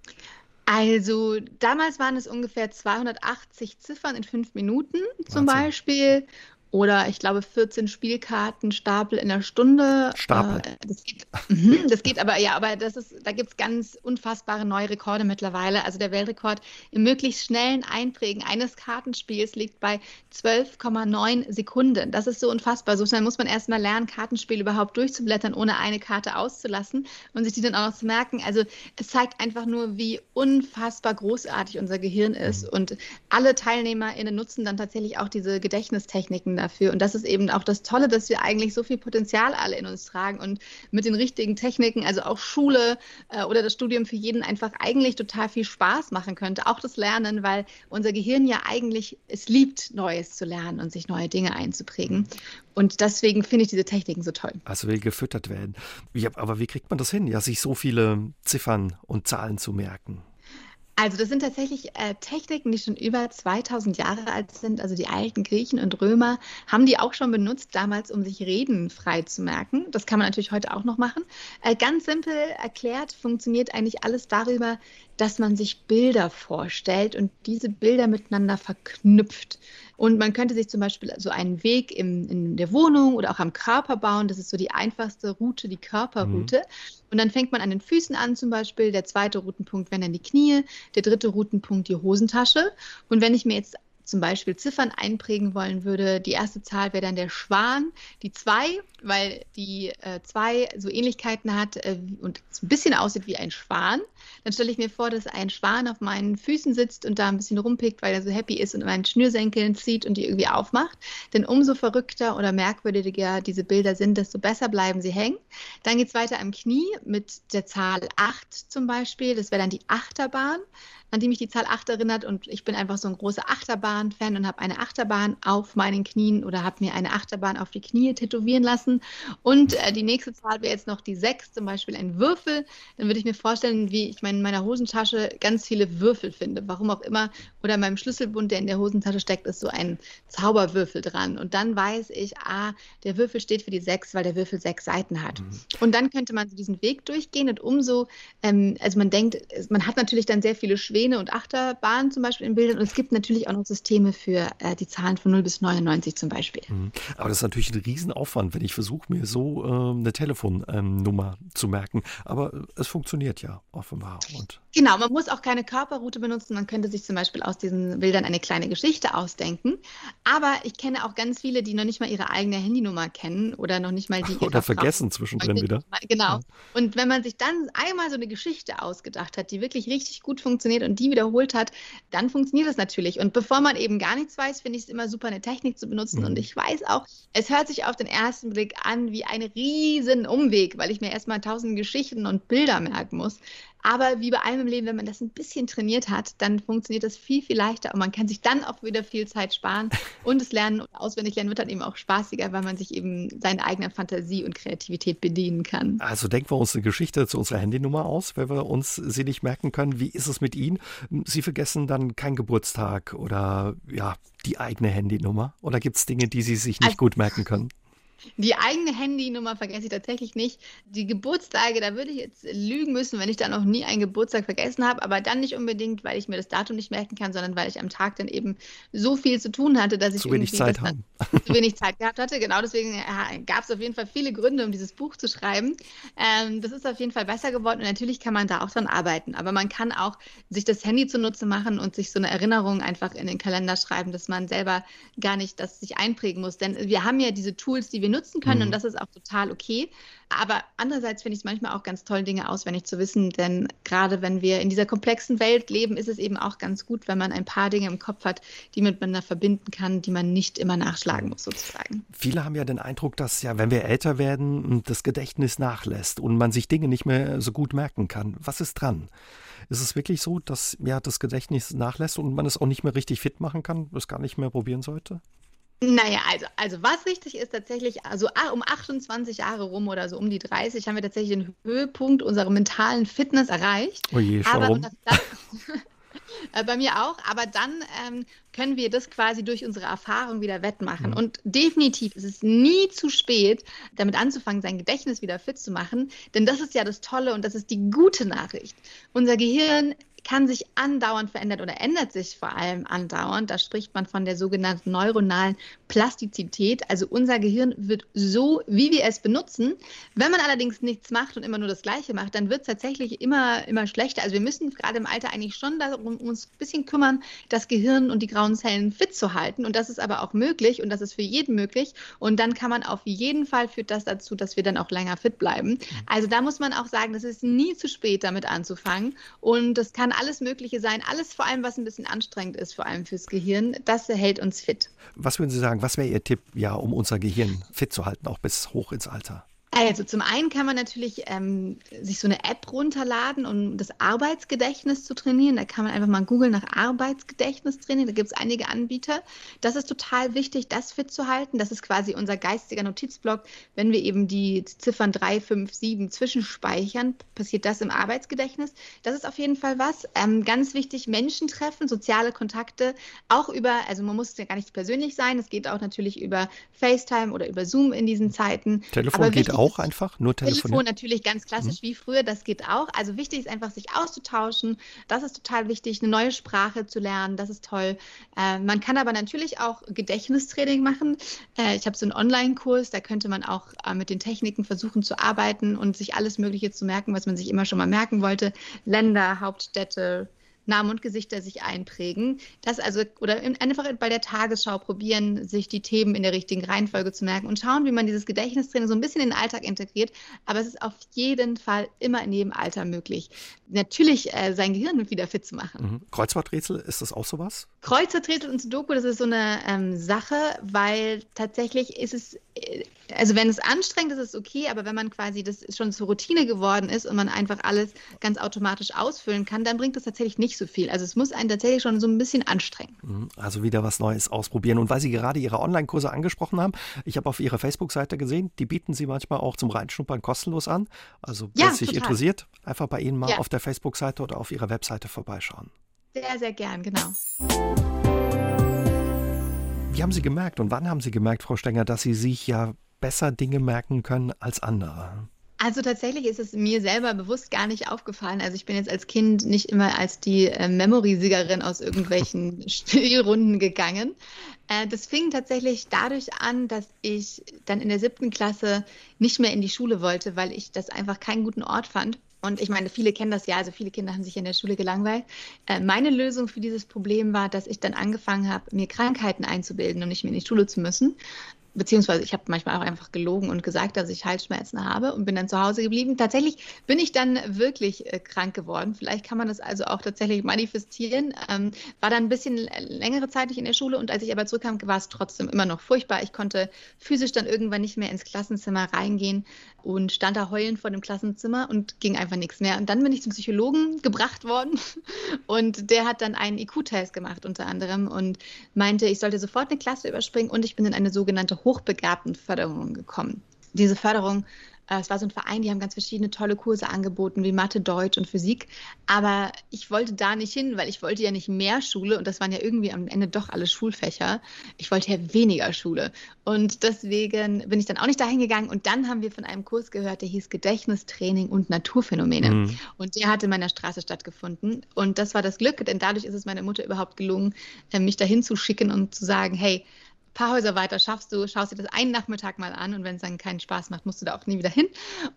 Speaker 2: Also damals waren es ungefähr 280 Ziffern in fünf Minuten zum Wahnsinn. Beispiel oder ich glaube 14 Spielkarten Stapel in der Stunde.
Speaker 1: Stapel.
Speaker 2: Äh, das, geht, mhm, das geht aber, ja, aber das ist, da gibt es ganz unfassbare neue Rekorde mittlerweile. Also der Weltrekord im möglichst schnellen Einprägen eines Kartenspiels liegt bei 12,9 Sekunden. Das ist so unfassbar. So schnell muss man erstmal lernen, Kartenspiel überhaupt durchzublättern, ohne eine Karte auszulassen und sich die dann auch noch zu merken. Also es zeigt einfach nur, wie unfassbar großartig unser Gehirn ist. Mhm. Und alle TeilnehmerInnen nutzen dann tatsächlich auch diese Gedächtnistechniken dafür. Und das ist eben auch das Tolle, dass wir eigentlich so viel Potenzial alle in uns tragen und mit den richtigen Techniken, also auch Schule äh, oder das Studium für jeden einfach eigentlich total viel Spaß machen könnte. Auch das Lernen, weil unser Gehirn ja eigentlich es liebt, Neues zu lernen und sich neue Dinge einzuprägen. Und deswegen finde ich diese Techniken so toll.
Speaker 1: Also will gefüttert werden. Wie, aber wie kriegt man das hin, ja, sich so viele Ziffern und Zahlen zu merken?
Speaker 2: Also das sind tatsächlich äh, Techniken, die schon über 2000 Jahre alt sind. Also die alten Griechen und Römer haben die auch schon benutzt damals, um sich Reden frei zu merken. Das kann man natürlich heute auch noch machen. Äh, ganz simpel erklärt funktioniert eigentlich alles darüber, dass man sich Bilder vorstellt und diese Bilder miteinander verknüpft. Und man könnte sich zum Beispiel so einen Weg im, in der Wohnung oder auch am Körper bauen. Das ist so die einfachste Route, die Körperroute. Mhm. Und dann fängt man an den Füßen an zum Beispiel. Der zweite Routenpunkt wären dann die Knie, der dritte Routenpunkt die Hosentasche. Und wenn ich mir jetzt zum Beispiel Ziffern einprägen wollen würde, die erste Zahl wäre dann der Schwan, die 2, weil die 2 äh, so Ähnlichkeiten hat äh, und ein bisschen aussieht wie ein Schwan. Dann stelle ich mir vor, dass ein Schwan auf meinen Füßen sitzt und da ein bisschen rumpickt, weil er so happy ist und meinen Schnürsenkeln zieht und die irgendwie aufmacht. Denn umso verrückter oder merkwürdiger diese Bilder sind, desto besser bleiben sie hängen. Dann geht es weiter am Knie mit der Zahl 8 zum Beispiel. Das wäre dann die Achterbahn an die mich die Zahl 8 erinnert. Und ich bin einfach so ein großer Achterbahn-Fan und habe eine Achterbahn auf meinen Knien oder habe mir eine Achterbahn auf die Knie tätowieren lassen. Und äh, die nächste Zahl wäre jetzt noch die 6, zum Beispiel ein Würfel. Dann würde ich mir vorstellen, wie ich in meiner Hosentasche ganz viele Würfel finde. Warum auch immer. Oder in meinem Schlüsselbund, der in der Hosentasche steckt, ist so ein Zauberwürfel dran. Und dann weiß ich, ah, der Würfel steht für die 6, weil der Würfel sechs Seiten hat. Mhm. Und dann könnte man so diesen Weg durchgehen und umso, ähm, also man denkt, man hat natürlich dann sehr viele schwere Schwäne und Achterbahnen zum Beispiel in Bildern. Und es gibt natürlich auch noch Systeme für äh, die Zahlen von 0 bis 99 zum Beispiel. Mhm.
Speaker 1: Aber das ist natürlich ein Riesenaufwand, wenn ich versuche, mir so äh, eine Telefonnummer zu merken. Aber es funktioniert ja offenbar. Und
Speaker 2: genau, man muss auch keine Körperroute benutzen. Man könnte sich zum Beispiel aus diesen Bildern eine kleine Geschichte ausdenken. Aber ich kenne auch ganz viele, die noch nicht mal ihre eigene Handynummer kennen oder noch nicht mal die.
Speaker 1: Oder vergessen zwischendrin wieder.
Speaker 2: Genau. Und wenn man sich dann einmal so eine Geschichte ausgedacht hat, die wirklich richtig gut funktioniert und die wiederholt hat, dann funktioniert das natürlich. Und bevor man eben gar nichts weiß, finde ich es immer super, eine Technik zu benutzen. Mhm. Und ich weiß auch, es hört sich auf den ersten Blick an wie ein riesen Umweg, weil ich mir erstmal tausend Geschichten und Bilder merken muss. Aber wie bei allem im Leben, wenn man das ein bisschen trainiert hat, dann funktioniert das viel, viel leichter und man kann sich dann auch wieder viel Zeit sparen. Und das Lernen und Auswendiglernen wird dann eben auch spaßiger, weil man sich eben seine eigene Fantasie und Kreativität bedienen kann.
Speaker 1: Also denken wir uns eine Geschichte zu unserer Handynummer aus, wenn wir uns sie nicht merken können. Wie ist es mit Ihnen? Sie vergessen dann keinen Geburtstag oder ja, die eigene Handynummer? Oder gibt es Dinge, die Sie sich nicht also, gut merken können?
Speaker 2: Die eigene Handynummer vergesse ich tatsächlich nicht. Die Geburtstage, da würde ich jetzt lügen müssen, wenn ich da noch nie einen Geburtstag vergessen habe, aber dann nicht unbedingt, weil ich mir das Datum nicht merken kann, sondern weil ich am Tag dann eben so viel zu tun hatte, dass ich
Speaker 1: zu wenig Zeit haben.
Speaker 2: zu wenig Zeit gehabt hatte. Genau deswegen äh, gab es auf jeden Fall viele Gründe, um dieses Buch zu schreiben. Ähm, das ist auf jeden Fall besser geworden und natürlich kann man da auch dran arbeiten, aber man kann auch sich das Handy zunutze machen und sich so eine Erinnerung einfach in den Kalender schreiben, dass man selber gar nicht das sich einprägen muss, denn wir haben ja diese Tools, die wir nutzen können mhm. und das ist auch total okay. Aber andererseits finde ich es manchmal auch ganz toll, Dinge auswendig zu wissen, denn gerade wenn wir in dieser komplexen Welt leben, ist es eben auch ganz gut, wenn man ein paar Dinge im Kopf hat, die miteinander verbinden kann, die man nicht immer nachschlagen muss, sozusagen.
Speaker 1: Viele haben ja den Eindruck, dass ja, wenn wir älter werden, das Gedächtnis nachlässt und man sich Dinge nicht mehr so gut merken kann. Was ist dran? Ist es wirklich so, dass ja das Gedächtnis nachlässt und man es auch nicht mehr richtig fit machen kann, es gar nicht mehr probieren sollte?
Speaker 2: Naja, also, also was richtig ist tatsächlich, also ah, um 28 Jahre rum oder so um die 30 haben wir tatsächlich den Höhepunkt unserer mentalen Fitness erreicht.
Speaker 1: Oh je, Aber das, [LAUGHS]
Speaker 2: äh, bei mir auch, aber dann ähm, können wir das quasi durch unsere Erfahrung wieder wettmachen. Mhm. Und definitiv ist es nie zu spät, damit anzufangen, sein Gedächtnis wieder fit zu machen, denn das ist ja das Tolle und das ist die gute Nachricht. Unser Gehirn kann sich andauernd verändern oder ändert sich vor allem andauernd. Da spricht man von der sogenannten neuronalen Plastizität. Also unser Gehirn wird so, wie wir es benutzen. Wenn man allerdings nichts macht und immer nur das Gleiche macht, dann wird es tatsächlich immer, immer schlechter. Also wir müssen gerade im Alter eigentlich schon darum uns ein bisschen kümmern, das Gehirn und die grauen Zellen fit zu halten. Und das ist aber auch möglich und das ist für jeden möglich. Und dann kann man auf jeden Fall führt das dazu, dass wir dann auch länger fit bleiben. Also da muss man auch sagen, das ist nie zu spät, damit anzufangen. Und das kann alles Mögliche sein. Alles vor allem, was ein bisschen anstrengend ist, vor allem fürs Gehirn, das hält uns fit.
Speaker 1: Was würden Sie sagen, was wäre Ihr Tipp, ja, um unser Gehirn fit zu halten, auch bis hoch ins Alter?
Speaker 2: Also zum einen kann man natürlich ähm, sich so eine App runterladen, um das Arbeitsgedächtnis zu trainieren. Da kann man einfach mal googeln nach Arbeitsgedächtnis trainieren. Da gibt es einige Anbieter. Das ist total wichtig, das fit zu halten. Das ist quasi unser geistiger Notizblock. Wenn wir eben die Ziffern 3, 5, 7 zwischenspeichern, passiert das im Arbeitsgedächtnis. Das ist auf jeden Fall was. Ähm, ganz wichtig, Menschen treffen, soziale Kontakte, auch über, also man muss ja gar nicht persönlich sein. Es geht auch natürlich über FaceTime oder über Zoom in diesen Zeiten.
Speaker 1: Telefon geht auch auch einfach? Nur Telefon?
Speaker 2: Telefon natürlich ganz klassisch mhm. wie früher, das geht auch. Also wichtig ist einfach, sich auszutauschen. Das ist total wichtig, eine neue Sprache zu lernen. Das ist toll. Äh, man kann aber natürlich auch Gedächtnistraining machen. Äh, ich habe so einen Online-Kurs, da könnte man auch äh, mit den Techniken versuchen zu arbeiten und sich alles Mögliche zu merken, was man sich immer schon mal merken wollte. Länder, Hauptstädte, Namen und Gesichter sich einprägen. Das also, oder einfach bei der Tagesschau probieren, sich die Themen in der richtigen Reihenfolge zu merken und schauen, wie man dieses Gedächtnistraining so ein bisschen in den Alltag integriert. Aber es ist auf jeden Fall immer in jedem Alter möglich. Natürlich äh, sein Gehirn wieder fit zu machen.
Speaker 1: Mhm. Kreuzworträtsel, ist das auch sowas?
Speaker 2: Kreuzworträtsel und Sudoku, das ist so eine ähm, Sache, weil tatsächlich ist es, äh, also wenn es anstrengend ist, ist es okay, aber wenn man quasi das schon zur Routine geworden ist und man einfach alles ganz automatisch ausfüllen kann, dann bringt das tatsächlich nicht so viel. Also es muss einen tatsächlich schon so ein bisschen anstrengen.
Speaker 1: Mhm. Also wieder was Neues ausprobieren. Und weil Sie gerade Ihre Online-Kurse angesprochen haben, ich habe auf Ihrer Facebook-Seite gesehen, die bieten Sie manchmal auch zum Reinschnuppern kostenlos an. Also wenn ja, es sich total. interessiert, einfach bei Ihnen mal ja. auf der Facebook-Seite oder auf Ihrer Webseite vorbeischauen.
Speaker 2: Sehr, sehr gern, genau.
Speaker 1: Wie haben Sie gemerkt und wann haben Sie gemerkt, Frau Stenger, dass Sie sich ja besser Dinge merken können als andere?
Speaker 2: Also tatsächlich ist es mir selber bewusst gar nicht aufgefallen. Also ich bin jetzt als Kind nicht immer als die äh, Memory-Siegerin aus irgendwelchen [LAUGHS] Spielrunden gegangen. Äh, das fing tatsächlich dadurch an, dass ich dann in der siebten Klasse nicht mehr in die Schule wollte, weil ich das einfach keinen guten Ort fand. Und ich meine, viele kennen das ja, also viele Kinder haben sich in der Schule gelangweilt. Äh, meine Lösung für dieses Problem war, dass ich dann angefangen habe, mir Krankheiten einzubilden, um nicht mehr in die Schule zu müssen beziehungsweise ich habe manchmal auch einfach gelogen und gesagt, dass ich Halsschmerzen habe und bin dann zu Hause geblieben. Tatsächlich bin ich dann wirklich äh, krank geworden. Vielleicht kann man das also auch tatsächlich manifestieren. Ähm, war dann ein bisschen längere Zeit nicht in der Schule und als ich aber zurückkam, war es trotzdem immer noch furchtbar. Ich konnte physisch dann irgendwann nicht mehr ins Klassenzimmer reingehen und stand da heulend vor dem Klassenzimmer und ging einfach nichts mehr. Und dann bin ich zum Psychologen gebracht worden [LAUGHS] und der hat dann einen IQ-Test gemacht unter anderem und meinte, ich sollte sofort eine Klasse überspringen und ich bin in eine sogenannte hochbegabten Förderung gekommen. Diese Förderung, äh, es war so ein Verein, die haben ganz verschiedene tolle Kurse angeboten, wie Mathe, Deutsch und Physik. Aber ich wollte da nicht hin, weil ich wollte ja nicht mehr Schule und das waren ja irgendwie am Ende doch alle Schulfächer. Ich wollte ja weniger Schule. Und deswegen bin ich dann auch nicht dahin gegangen. Und dann haben wir von einem Kurs gehört, der hieß Gedächtnistraining und Naturphänomene. Mhm. Und der hatte in meiner Straße stattgefunden. Und das war das Glück, denn dadurch ist es meiner Mutter überhaupt gelungen, äh, mich dahin zu schicken und zu sagen, hey, paar Häuser weiter schaffst du, schaust dir das einen Nachmittag mal an und wenn es dann keinen Spaß macht, musst du da auch nie wieder hin.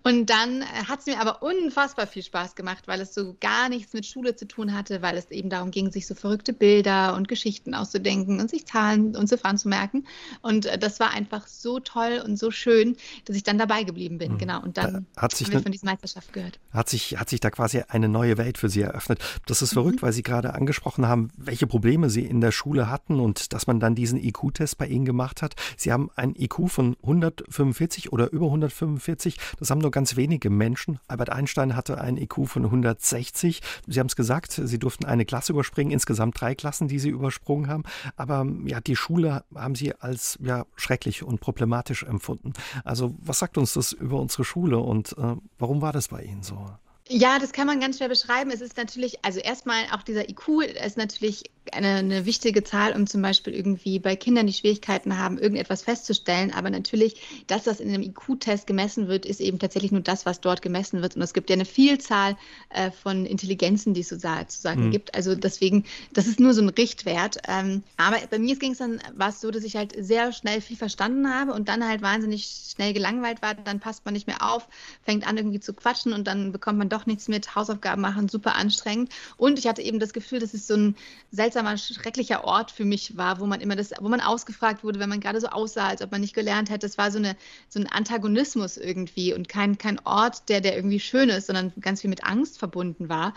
Speaker 2: Und dann äh, hat es mir aber unfassbar viel Spaß gemacht, weil es so gar nichts mit Schule zu tun hatte, weil es eben darum ging, sich so verrückte Bilder und Geschichten auszudenken und sich Zahlen und Ziffern zu merken. Und äh, das war einfach so toll und so schön, dass ich dann dabei geblieben bin. Mhm. Genau. Und dann
Speaker 1: da hat sich
Speaker 2: haben wir von dieser Meisterschaft gehört.
Speaker 1: Hat sich, hat sich da quasi eine neue Welt für Sie eröffnet. Das ist verrückt, mhm. weil Sie gerade angesprochen haben, welche Probleme Sie in der Schule hatten und dass man dann diesen IQ-Test bei Ihnen gemacht hat. Sie haben ein IQ von 145 oder über 145. Das haben nur ganz wenige Menschen. Albert Einstein hatte ein IQ von 160. Sie haben es gesagt, Sie durften eine Klasse überspringen, insgesamt drei Klassen, die Sie übersprungen haben. Aber ja, die Schule haben Sie als ja, schrecklich und problematisch empfunden. Also was sagt uns das über unsere Schule und äh, warum war das bei Ihnen so?
Speaker 2: Ja, das kann man ganz schwer beschreiben. Es ist natürlich, also erstmal auch dieser IQ ist natürlich eine, eine, wichtige Zahl, um zum Beispiel irgendwie bei Kindern, die Schwierigkeiten haben, irgendetwas festzustellen. Aber natürlich, dass das in einem IQ-Test gemessen wird, ist eben tatsächlich nur das, was dort gemessen wird. Und es gibt ja eine Vielzahl äh, von Intelligenzen, die es sozusagen mhm. gibt. Also deswegen, das ist nur so ein Richtwert. Ähm, aber bei mir ging es dann, war es so, dass ich halt sehr schnell viel verstanden habe und dann halt wahnsinnig schnell gelangweilt war. Dann passt man nicht mehr auf, fängt an irgendwie zu quatschen und dann bekommt man doch nichts mit. Hausaufgaben machen, super anstrengend. Und ich hatte eben das Gefühl, das ist so ein seltsames seltsamer, schrecklicher Ort für mich war, wo man immer das, wo man ausgefragt wurde, wenn man gerade so aussah, als ob man nicht gelernt hätte. Das war so, eine, so ein Antagonismus irgendwie und kein, kein Ort, der, der irgendwie schön ist, sondern ganz viel mit Angst verbunden war.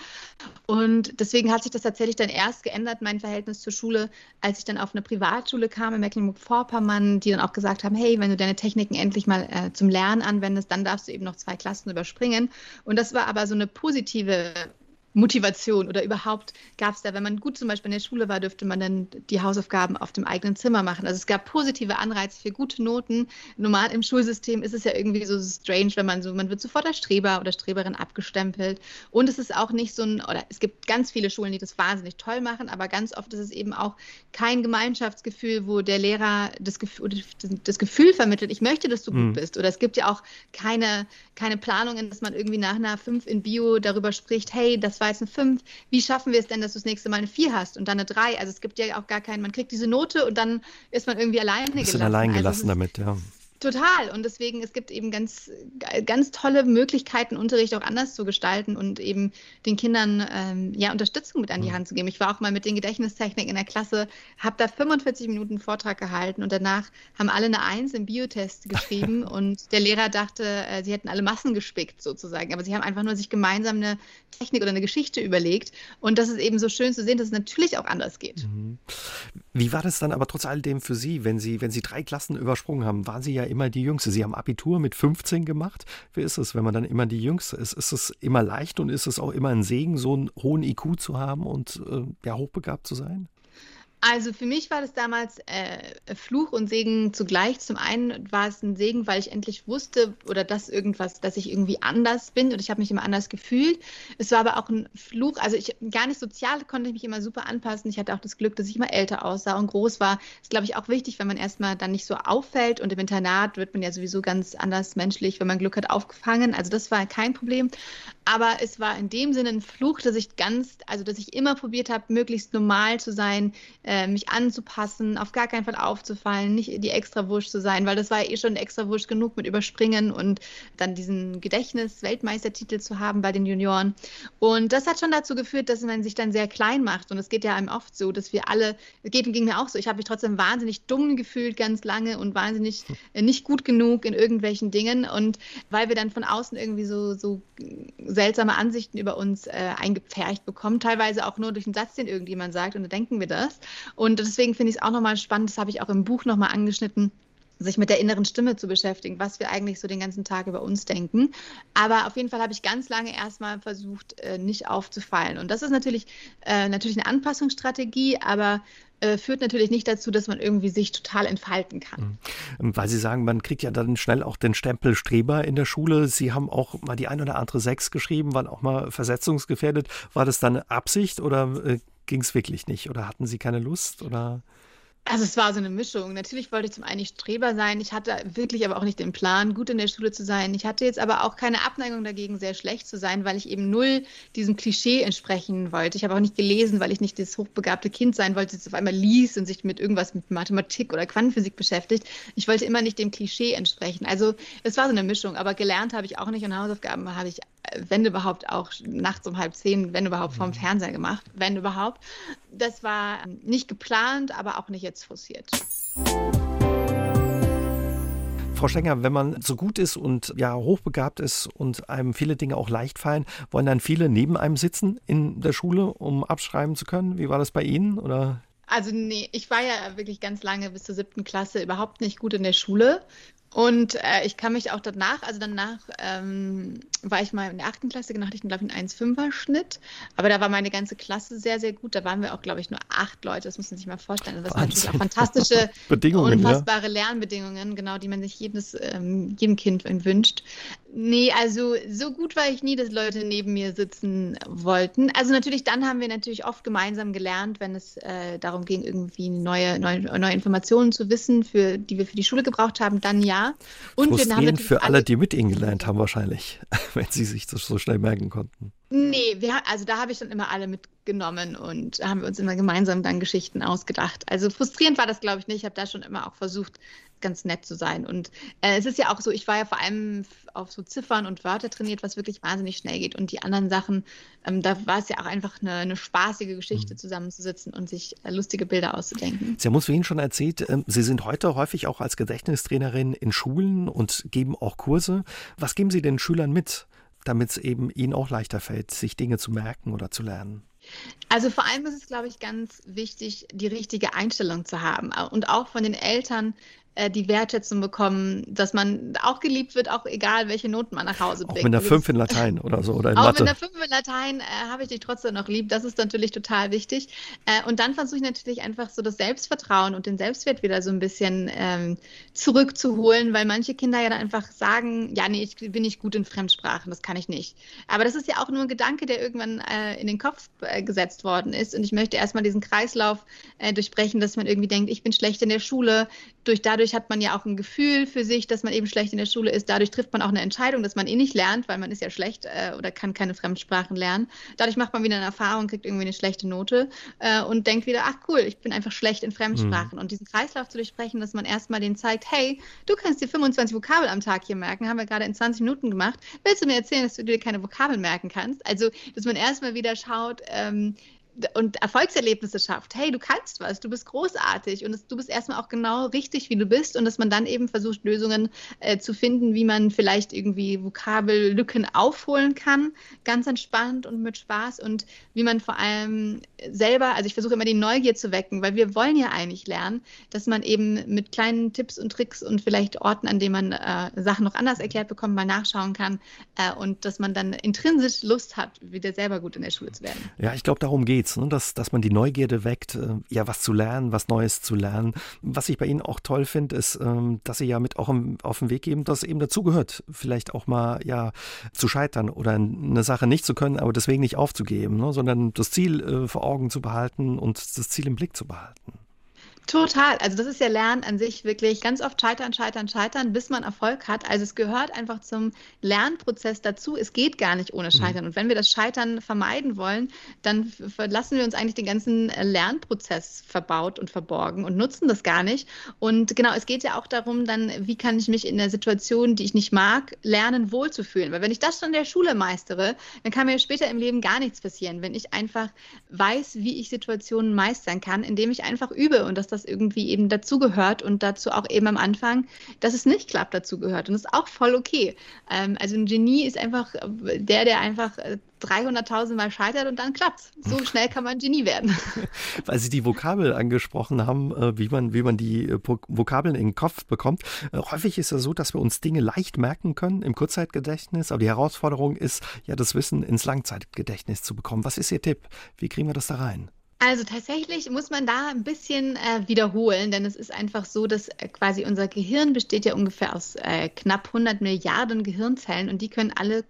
Speaker 2: Und deswegen hat sich das tatsächlich dann erst geändert, mein Verhältnis zur Schule, als ich dann auf eine Privatschule kam in Mecklenburg-Vorpommern, die dann auch gesagt haben, hey, wenn du deine Techniken endlich mal äh, zum Lernen anwendest, dann darfst du eben noch zwei Klassen überspringen. Und das war aber so eine positive Motivation oder überhaupt gab es da, wenn man gut zum Beispiel in der Schule war, dürfte man dann die Hausaufgaben auf dem eigenen Zimmer machen. Also es gab positive Anreize für gute Noten. Normal im Schulsystem ist es ja irgendwie so strange, wenn man so, man wird sofort als Streber oder Streberin abgestempelt. Und es ist auch nicht so ein, oder es gibt ganz viele Schulen, die das wahnsinnig toll machen, aber ganz oft ist es eben auch kein Gemeinschaftsgefühl, wo der Lehrer das Gefühl, das Gefühl vermittelt, ich möchte, dass du mhm. gut bist. Oder es gibt ja auch keine, keine Planungen, dass man irgendwie nach einer 5 in Bio darüber spricht, hey, das war war jetzt eine 5. Wie schaffen wir es denn, dass du das nächste Mal eine 4 hast und dann eine 3? Also es gibt ja auch gar keinen, man kriegt diese Note und dann ist man irgendwie alleine gelassen.
Speaker 1: Allein gelassen also damit, ja.
Speaker 2: Total. Und deswegen, es gibt eben ganz, ganz tolle Möglichkeiten, Unterricht auch anders zu gestalten und eben den Kindern ähm, ja, Unterstützung mit an die mhm. Hand zu geben. Ich war auch mal mit den Gedächtnistechnik in der Klasse, habe da 45 Minuten Vortrag gehalten und danach haben alle eine Eins im Biotest geschrieben [LAUGHS] und der Lehrer dachte, äh, sie hätten alle Massen gespickt sozusagen. Aber sie haben einfach nur sich gemeinsam eine Technik oder eine Geschichte überlegt. Und das ist eben so schön zu sehen, dass es natürlich auch anders geht. Mhm.
Speaker 1: Wie war das dann aber trotz alledem für Sie, wenn Sie, wenn Sie drei Klassen übersprungen haben? Waren Sie ja immer die Jüngste. Sie haben Abitur mit 15 gemacht. Wie ist es, wenn man dann immer die Jüngste ist? Ist es immer leicht und ist es auch immer ein Segen, so einen hohen IQ zu haben und äh, ja, hochbegabt zu sein?
Speaker 2: Also für mich war das damals äh, Fluch und Segen zugleich. Zum einen war es ein Segen, weil ich endlich wusste oder dass irgendwas, dass ich irgendwie anders bin und ich habe mich immer anders gefühlt. Es war aber auch ein Fluch, also ich gar nicht sozial konnte ich mich immer super anpassen. Ich hatte auch das Glück, dass ich immer älter aussah und groß war. Ist, glaube ich, auch wichtig, wenn man erstmal dann nicht so auffällt und im Internat wird man ja sowieso ganz anders menschlich, wenn man Glück hat, aufgefangen. Also das war kein Problem. Aber es war in dem Sinne ein Fluch, dass ich ganz, also dass ich immer probiert habe, möglichst normal zu sein, äh, mich anzupassen, auf gar keinen Fall aufzufallen, nicht die Extrawurst zu sein, weil das war ja eh schon Extrawurst genug mit Überspringen und dann diesen Gedächtnis-Weltmeistertitel zu haben bei den Junioren. Und das hat schon dazu geführt, dass man sich dann sehr klein macht. Und es geht ja einem oft so, dass wir alle, es geht und ging mir auch so, ich habe mich trotzdem wahnsinnig dumm gefühlt ganz lange und wahnsinnig äh, nicht gut genug in irgendwelchen Dingen. Und weil wir dann von außen irgendwie so, so seltsame Ansichten über uns äh, eingepfercht bekommen, teilweise auch nur durch einen Satz, den irgendjemand sagt und dann denken wir das. Und deswegen finde ich es auch nochmal spannend, das habe ich auch im Buch nochmal angeschnitten, sich mit der inneren Stimme zu beschäftigen, was wir eigentlich so den ganzen Tag über uns denken. Aber auf jeden Fall habe ich ganz lange erstmal versucht, äh, nicht aufzufallen. Und das ist natürlich, äh, natürlich eine Anpassungsstrategie, aber äh, führt natürlich nicht dazu, dass man irgendwie sich total entfalten kann.
Speaker 1: Mhm. Weil Sie sagen, man kriegt ja dann schnell auch den Stempel Streber in der Schule. Sie haben auch mal die ein oder andere Sechs geschrieben, waren auch mal versetzungsgefährdet. War das dann Absicht oder ging es wirklich nicht? Oder hatten Sie keine Lust? Oder?
Speaker 2: Also es war so eine Mischung. Natürlich wollte ich zum einen nicht Streber sein. Ich hatte wirklich aber auch nicht den Plan, gut in der Schule zu sein. Ich hatte jetzt aber auch keine Abneigung dagegen, sehr schlecht zu sein, weil ich eben null diesem Klischee entsprechen wollte. Ich habe auch nicht gelesen, weil ich nicht das hochbegabte Kind sein wollte, das auf einmal liest und sich mit irgendwas mit Mathematik oder Quantenphysik beschäftigt. Ich wollte immer nicht dem Klischee entsprechen. Also es war so eine Mischung. Aber gelernt habe ich auch nicht und Hausaufgaben habe ich wenn überhaupt auch nachts um halb zehn, wenn überhaupt vom mhm. Fernseher gemacht, wenn überhaupt. Das war nicht geplant, aber auch nicht jetzt forciert.
Speaker 1: Frau Stenger, wenn man so gut ist und ja hochbegabt ist und einem viele Dinge auch leicht fallen, wollen dann viele neben einem sitzen in der Schule, um abschreiben zu können? Wie war das bei Ihnen? Oder?
Speaker 2: Also nee, ich war ja wirklich ganz lange bis zur siebten Klasse überhaupt nicht gut in der Schule. Und äh, ich kann mich auch danach, also danach ähm, war ich mal in der achten Klasse, genau, hatte ich, glaube ich, einen 1,5er Schnitt. Aber da war meine ganze Klasse sehr, sehr gut. Da waren wir auch, glaube ich, nur acht Leute. Das muss man sich mal vorstellen. Das waren natürlich auch fantastische, [LAUGHS] Bedingungen, unfassbare ja. Lernbedingungen, genau, die man sich jedes, ähm, jedem Kind wünscht. Nee, also so gut war ich nie, dass Leute neben mir sitzen wollten. Also natürlich, dann haben wir natürlich oft gemeinsam gelernt, wenn es äh, darum ging, irgendwie neue, neue, neue Informationen zu wissen, für, die wir für die Schule gebraucht haben, dann ja.
Speaker 1: Und wir haben für alle, die mit Ihnen gelernt haben wahrscheinlich, [LAUGHS] wenn Sie sich das so schnell merken konnten.
Speaker 2: Nee, wir, also da habe ich dann immer alle mitgenommen und haben wir uns immer gemeinsam dann Geschichten ausgedacht. Also frustrierend war das, glaube ich, nicht. Ich habe da schon immer auch versucht, ganz nett zu sein. Und äh, es ist ja auch so, ich war ja vor allem auf so Ziffern und Wörter trainiert, was wirklich wahnsinnig schnell geht. Und die anderen Sachen, ähm, da war es ja auch einfach eine, eine spaßige Geschichte, mhm. zusammenzusitzen und sich äh, lustige Bilder auszudenken.
Speaker 1: Sie haben uns vorhin schon erzählt, äh, Sie sind heute häufig auch als Gedächtnistrainerin in Schulen und geben auch Kurse. Was geben Sie den Schülern mit, damit es eben ihnen auch leichter fällt, sich Dinge zu merken oder zu lernen?
Speaker 2: Also vor allem ist es, glaube ich, ganz wichtig, die richtige Einstellung zu haben und auch von den Eltern äh, die Wertschätzung bekommen, dass man auch geliebt wird, auch egal, welche Noten man nach Hause bringt.
Speaker 1: Auch mit einer 5 in Latein oder so oder in [LAUGHS]
Speaker 2: auch
Speaker 1: Mathe.
Speaker 2: mit einer 5 in Latein äh, habe ich dich trotzdem noch lieb. Das ist natürlich total wichtig. Äh, und dann versuche ich natürlich einfach so das Selbstvertrauen und den Selbstwert wieder so ein bisschen ähm, zurückzuholen, weil manche Kinder ja dann einfach sagen, ja, nee, ich bin nicht gut in Fremdsprachen, das kann ich nicht. Aber das ist ja auch nur ein Gedanke, der irgendwann äh, in den Kopf äh, gesetzt worden ist. Und ich möchte erstmal diesen Kreislauf äh, durchbrechen, dass man irgendwie denkt, ich bin schlecht in der Schule, durch dadurch hat man ja auch ein Gefühl für sich, dass man eben schlecht in der Schule ist. Dadurch trifft man auch eine Entscheidung, dass man eh nicht lernt, weil man ist ja schlecht äh, oder kann keine Fremdsprachen lernen. Dadurch macht man wieder eine Erfahrung, kriegt irgendwie eine schlechte Note äh, und denkt wieder, ach cool, ich bin einfach schlecht in Fremdsprachen. Mhm. Und diesen Kreislauf zu durchbrechen, dass man erstmal den zeigt, hey, du kannst dir 25 Vokabel am Tag hier merken, haben wir gerade in 20 Minuten gemacht. Willst du mir erzählen, dass du dir keine Vokabeln merken kannst? Also, dass man erstmal wieder schaut, ähm, und Erfolgserlebnisse schafft. Hey, du kannst was, du bist großartig und es, du bist erstmal auch genau richtig, wie du bist und dass man dann eben versucht, Lösungen äh, zu finden, wie man vielleicht irgendwie Vokabellücken aufholen kann, ganz entspannt und mit Spaß und wie man vor allem selber, also ich versuche immer die Neugier zu wecken, weil wir wollen ja eigentlich lernen, dass man eben mit kleinen Tipps und Tricks und vielleicht Orten, an denen man äh, Sachen noch anders erklärt bekommt, mal nachschauen kann äh, und dass man dann intrinsisch Lust hat, wieder selber gut in der Schule zu werden.
Speaker 1: Ja, ich glaube, darum geht geht's, ne? dass, dass man die Neugierde weckt, äh, ja, was zu lernen, was Neues zu lernen. Was ich bei Ihnen auch toll finde, ist, ähm, dass Sie ja mit auch im, auf den Weg geben, dass eben dazugehört, vielleicht auch mal ja zu scheitern oder eine Sache nicht zu können, aber deswegen nicht aufzugeben, ne? sondern das Ziel äh, vor Augen zu behalten und das Ziel im Blick zu behalten.
Speaker 2: Total. Also das ist ja Lernen an sich wirklich ganz oft scheitern, scheitern, scheitern, bis man Erfolg hat. Also es gehört einfach zum Lernprozess dazu. Es geht gar nicht ohne mhm. Scheitern. Mhm. Und wenn wir das Scheitern vermeiden wollen, dann verlassen wir uns eigentlich den ganzen äh, Lernprozess verbaut und verborgen und nutzen das gar nicht. Und genau, es geht ja auch darum, dann, wie kann ich mich in der Situation, die ich nicht mag, lernen, wohlzufühlen. Weil wenn ich das schon in der Schule meistere, dann kann mir später im Leben gar nichts passieren. Wenn ich einfach weiß, wie ich Situationen meistern kann, indem ich einfach übe und das das irgendwie eben dazugehört und dazu auch eben am Anfang, dass es nicht klappt, dazugehört. Und das ist auch voll okay. Ähm, also ein Genie ist einfach der, der einfach 300.000 äh, Mal scheitert und dann klappt So [LAUGHS] schnell kann man Genie werden. [LAUGHS]
Speaker 1: Weil Sie die Vokabel angesprochen haben, äh, wie man, wie man die äh, Vokabeln in den Kopf bekommt. Häufig ist es so, dass wir uns Dinge leicht merken können im Kurzzeitgedächtnis, aber die Herausforderung ist, ja, das Wissen ins Langzeitgedächtnis zu bekommen. Was ist Ihr Tipp? Wie kriegen wir das da rein?
Speaker 2: Also tatsächlich muss man da ein bisschen äh, wiederholen, denn es ist einfach so, dass äh, quasi unser Gehirn besteht ja ungefähr aus äh, knapp 100 Milliarden Gehirnzellen und die können alle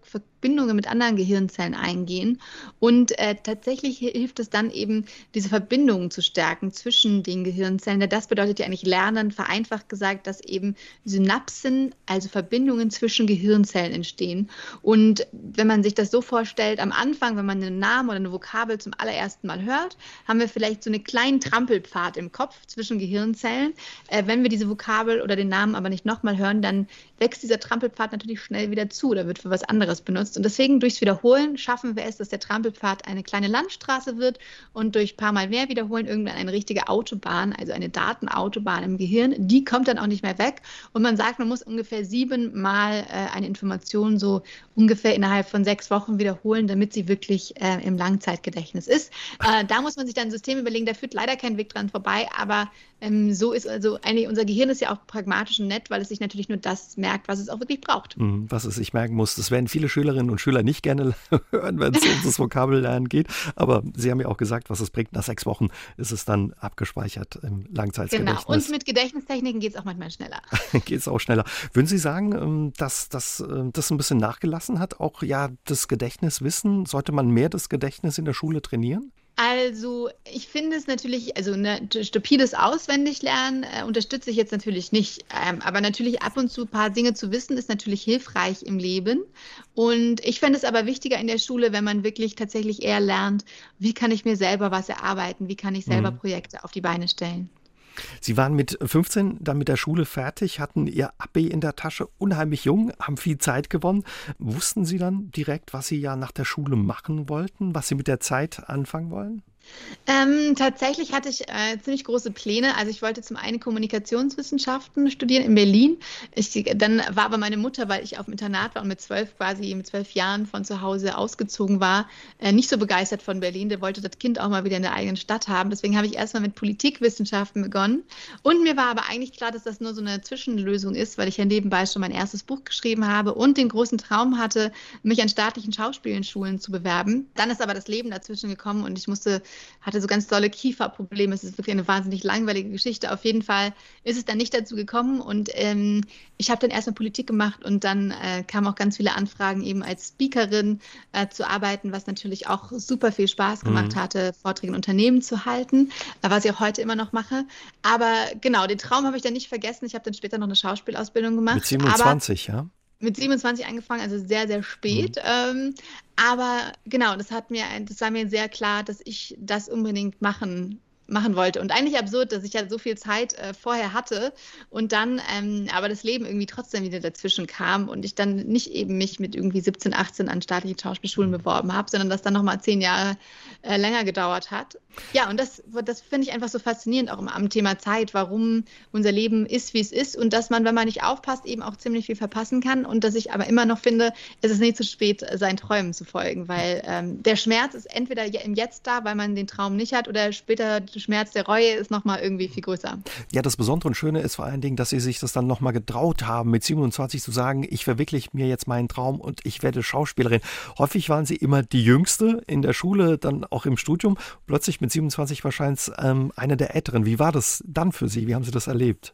Speaker 2: Verbindungen mit anderen Gehirnzellen eingehen. Und äh, tatsächlich hilft es dann eben, diese Verbindungen zu stärken zwischen den Gehirnzellen. Denn das bedeutet ja eigentlich Lernen, vereinfacht gesagt, dass eben Synapsen, also Verbindungen zwischen Gehirnzellen entstehen. Und wenn man sich das so vorstellt, am Anfang, wenn man einen Namen oder eine Vokabel zum allerersten Mal hört, haben wir vielleicht so einen kleinen Trampelpfad im Kopf zwischen Gehirnzellen. Äh, wenn wir diese Vokabel oder den Namen aber nicht nochmal hören, dann wächst dieser Trampelpfad natürlich schnell wieder zu oder wird für was anderes benutzt. Und deswegen durchs Wiederholen schaffen wir es, dass der Trampelpfad eine kleine Landstraße wird und durch ein paar Mal mehr Wiederholen irgendwann eine richtige Autobahn, also eine Datenautobahn im Gehirn. Die kommt dann auch nicht mehr weg. Und man sagt, man muss ungefähr siebenmal äh, eine Information so ungefähr innerhalb von sechs Wochen wiederholen, damit sie wirklich äh, im Langzeitgedächtnis ist. Äh, da muss man sich dann ein System überlegen, da führt leider kein Weg dran vorbei, aber ähm, so ist also eigentlich unser Gehirn ist ja auch pragmatisch und nett, weil es sich natürlich nur das merkt, was es auch wirklich braucht.
Speaker 1: Mhm, was es sich merken muss. Das werden viele Schülerinnen und Schüler nicht gerne [LAUGHS] hören, wenn es um das Vokabellernen geht. Aber Sie haben ja auch gesagt, was es bringt. Nach sechs Wochen ist es dann abgespeichert im Langzeitgedächtnis.
Speaker 2: Genau. Und mit Gedächtnistechniken geht es auch manchmal schneller. [LAUGHS]
Speaker 1: geht es auch schneller. Würden Sie sagen, ähm, dass, dass äh, das ein bisschen nachgelassen hat? Auch ja, das Gedächtniswissen, sollte man mehr das Gedächtnis in der Schule trainieren?
Speaker 2: Also, ich finde es natürlich, also ne, stupides Auswendiglernen äh, unterstütze ich jetzt natürlich nicht. Ähm, aber natürlich ab und zu ein paar Dinge zu wissen, ist natürlich hilfreich im Leben. Und ich fände es aber wichtiger in der Schule, wenn man wirklich tatsächlich eher lernt, wie kann ich mir selber was erarbeiten, wie kann ich selber mhm. Projekte auf die Beine stellen.
Speaker 1: Sie waren mit 15 dann mit der Schule fertig, hatten Ihr Abi in der Tasche, unheimlich jung, haben viel Zeit gewonnen. Wussten Sie dann direkt, was Sie ja nach der Schule machen wollten, was Sie mit der Zeit anfangen wollen?
Speaker 2: Ähm, tatsächlich hatte ich äh, ziemlich große Pläne. Also ich wollte zum einen Kommunikationswissenschaften studieren in Berlin. Ich, dann war aber meine Mutter, weil ich auf dem Internat war und mit zwölf quasi mit zwölf Jahren von zu Hause ausgezogen war, äh, nicht so begeistert von Berlin. Der wollte das Kind auch mal wieder in der eigenen Stadt haben. Deswegen habe ich erstmal mit Politikwissenschaften begonnen. Und mir war aber eigentlich klar, dass das nur so eine Zwischenlösung ist, weil ich ja nebenbei schon mein erstes Buch geschrieben habe und den großen Traum hatte, mich an staatlichen Schauspielschulen zu bewerben. Dann ist aber das Leben dazwischen gekommen und ich musste hatte so ganz tolle Kieferprobleme. Es ist wirklich eine wahnsinnig langweilige Geschichte. Auf jeden Fall ist es dann nicht dazu gekommen und ähm, ich habe dann erstmal Politik gemacht und dann äh, kamen auch ganz viele Anfragen, eben als Speakerin äh, zu arbeiten, was natürlich auch super viel Spaß gemacht mhm. hatte, Vorträge in Unternehmen zu halten, was ich auch heute immer noch mache. Aber genau, den Traum habe ich dann nicht vergessen. Ich habe dann später noch eine Schauspielausbildung gemacht. Mit
Speaker 1: 27, aber, ja?
Speaker 2: Mit 27 angefangen, also sehr, sehr spät. Mhm. Ähm, aber genau, das hat mir, das war mir sehr klar, dass ich das unbedingt machen machen wollte. Und eigentlich absurd, dass ich ja so viel Zeit äh, vorher hatte und dann ähm, aber das Leben irgendwie trotzdem wieder dazwischen kam und ich dann nicht eben mich mit irgendwie 17, 18 an staatlichen Schauspielschulen mhm. beworben habe, sondern das dann nochmal zehn Jahre äh, länger gedauert hat. Ja, und das, das finde ich einfach so faszinierend auch am Thema Zeit, warum unser Leben ist, wie es ist und dass man, wenn man nicht aufpasst, eben auch ziemlich viel verpassen kann und dass ich aber immer noch finde, es ist nicht zu spät, seinen Träumen zu folgen, weil ähm, der Schmerz ist entweder im Jetzt da, weil man den Traum nicht hat oder später Schmerz der Reue ist nochmal irgendwie viel größer.
Speaker 1: Ja, das Besondere und Schöne ist vor allen Dingen, dass Sie sich das dann nochmal getraut haben, mit 27 zu sagen, ich verwirkliche mir jetzt meinen Traum und ich werde Schauspielerin. Häufig waren Sie immer die Jüngste in der Schule, dann auch im Studium. Plötzlich mit 27 wahrscheinlich ähm, eine der Älteren. Wie war das dann für Sie? Wie haben Sie das erlebt?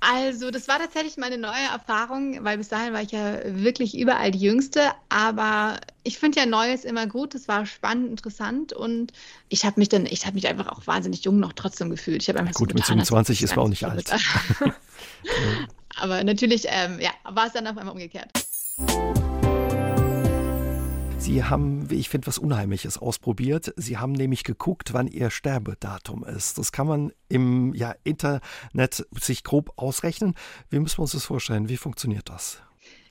Speaker 2: Also, das war tatsächlich meine neue Erfahrung, weil bis dahin war ich ja wirklich überall die Jüngste. Aber ich finde ja Neues immer gut. Es war spannend, interessant und ich habe mich dann, ich habe mich einfach auch wahnsinnig jung noch trotzdem gefühlt. Ich habe einfach
Speaker 1: gut,
Speaker 2: so
Speaker 1: mit 27 ist man auch nicht alt. [LAUGHS] [LAUGHS]
Speaker 2: aber natürlich, ähm, ja, war es dann auf einmal umgekehrt.
Speaker 1: Sie haben, wie ich finde, was Unheimliches ausprobiert. Sie haben nämlich geguckt, wann Ihr Sterbedatum ist. Das kann man im ja, Internet sich grob ausrechnen. Wie müssen wir uns das vorstellen? Wie funktioniert das?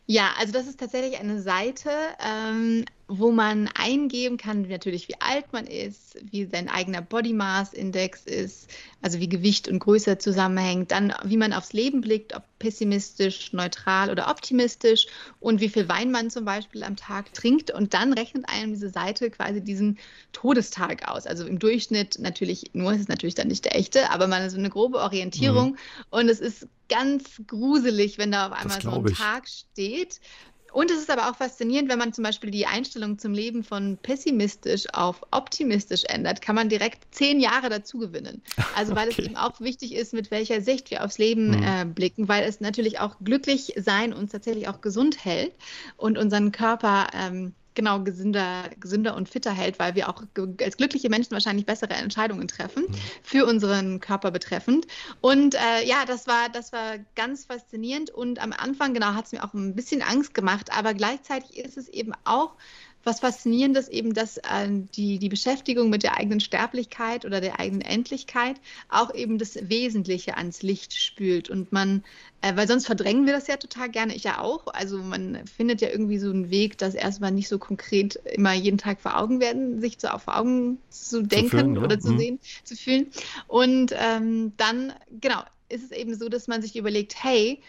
Speaker 2: Ja, also das ist tatsächlich eine Seite, ähm, wo man eingeben kann, natürlich wie alt man ist, wie sein eigener Body Mass Index ist, also wie Gewicht und Größe zusammenhängt, dann wie man aufs Leben blickt, ob pessimistisch, neutral oder optimistisch und wie viel Wein man zum Beispiel am Tag trinkt und dann rechnet einem diese Seite quasi diesen Todestag aus. Also im Durchschnitt natürlich, nur ist es natürlich dann nicht der echte, aber man hat so eine grobe Orientierung mhm. und es ist ganz gruselig, wenn da auf einmal so ein. Tag steht. Und es ist aber auch faszinierend, wenn man zum Beispiel die Einstellung zum Leben von pessimistisch auf optimistisch ändert, kann man direkt zehn Jahre dazu gewinnen. Also weil okay. es eben auch wichtig ist, mit welcher Sicht wir aufs Leben mhm. äh, blicken, weil es natürlich auch glücklich sein uns tatsächlich auch gesund hält und unseren Körper ähm, genau gesünder, gesünder und fitter hält, weil wir auch als glückliche Menschen wahrscheinlich bessere Entscheidungen treffen mhm. für unseren Körper betreffend. Und äh, ja, das war, das war ganz faszinierend und am Anfang, genau, hat es mir auch ein bisschen Angst gemacht, aber gleichzeitig ist es eben auch was Faszinierendes eben, dass äh, die, die Beschäftigung mit der eigenen Sterblichkeit oder der eigenen Endlichkeit auch eben das Wesentliche ans Licht spült. Und man, äh, weil sonst verdrängen wir das ja total gerne, ich ja auch. Also man findet ja irgendwie so einen Weg, das erstmal nicht so konkret immer jeden Tag vor Augen werden, sich so vor Augen zu denken zu fühlen, ja. oder zu mhm. sehen, zu fühlen. Und ähm, dann, genau, ist es eben so, dass man sich überlegt, hey,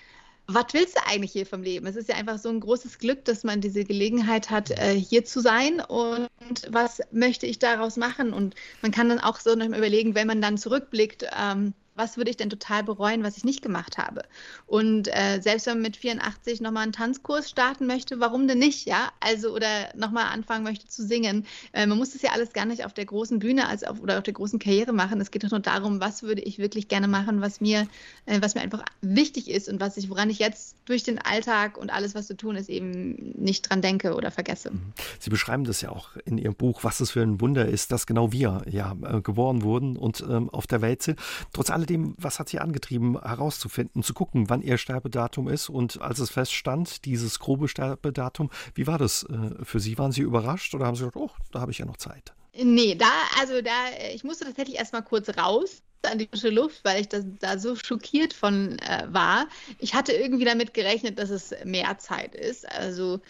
Speaker 2: was willst du eigentlich hier vom Leben? Es ist ja einfach so ein großes Glück, dass man diese Gelegenheit hat, äh, hier zu sein und was möchte ich daraus machen? Und man kann dann auch so noch überlegen, wenn man dann zurückblickt, ähm, was würde ich denn total bereuen, was ich nicht gemacht habe? Und äh, selbst wenn man mit 84 nochmal einen Tanzkurs starten möchte, warum denn nicht, ja? Also, oder nochmal anfangen möchte zu singen. Äh, man muss das ja alles gar nicht auf der großen Bühne als auf, oder auf der großen Karriere machen. Es geht doch nur darum, was würde ich wirklich gerne machen, was mir, äh, was mir einfach wichtig ist und was ich, woran ich jetzt durch den Alltag und alles, was zu tun ist, eben nicht dran denke oder vergesse. Mhm.
Speaker 1: Sie beschreiben das ja auch in Ihrem Buch, was es für ein Wunder ist, dass genau wir ja äh, geboren wurden und ähm, auf der Welt sind. Trotz alledem dem, was hat Sie angetrieben, herauszufinden, zu gucken, wann Ihr Sterbedatum ist? Und als es feststand, dieses grobe Sterbedatum, wie war das äh, für Sie? Waren Sie überrascht oder haben Sie gedacht, oh, da habe ich ja noch Zeit?
Speaker 2: Nee, da, also da, ich musste tatsächlich erstmal kurz raus an die frische Luft, weil ich das, da so schockiert von äh, war. Ich hatte irgendwie damit gerechnet, dass es mehr Zeit ist. Also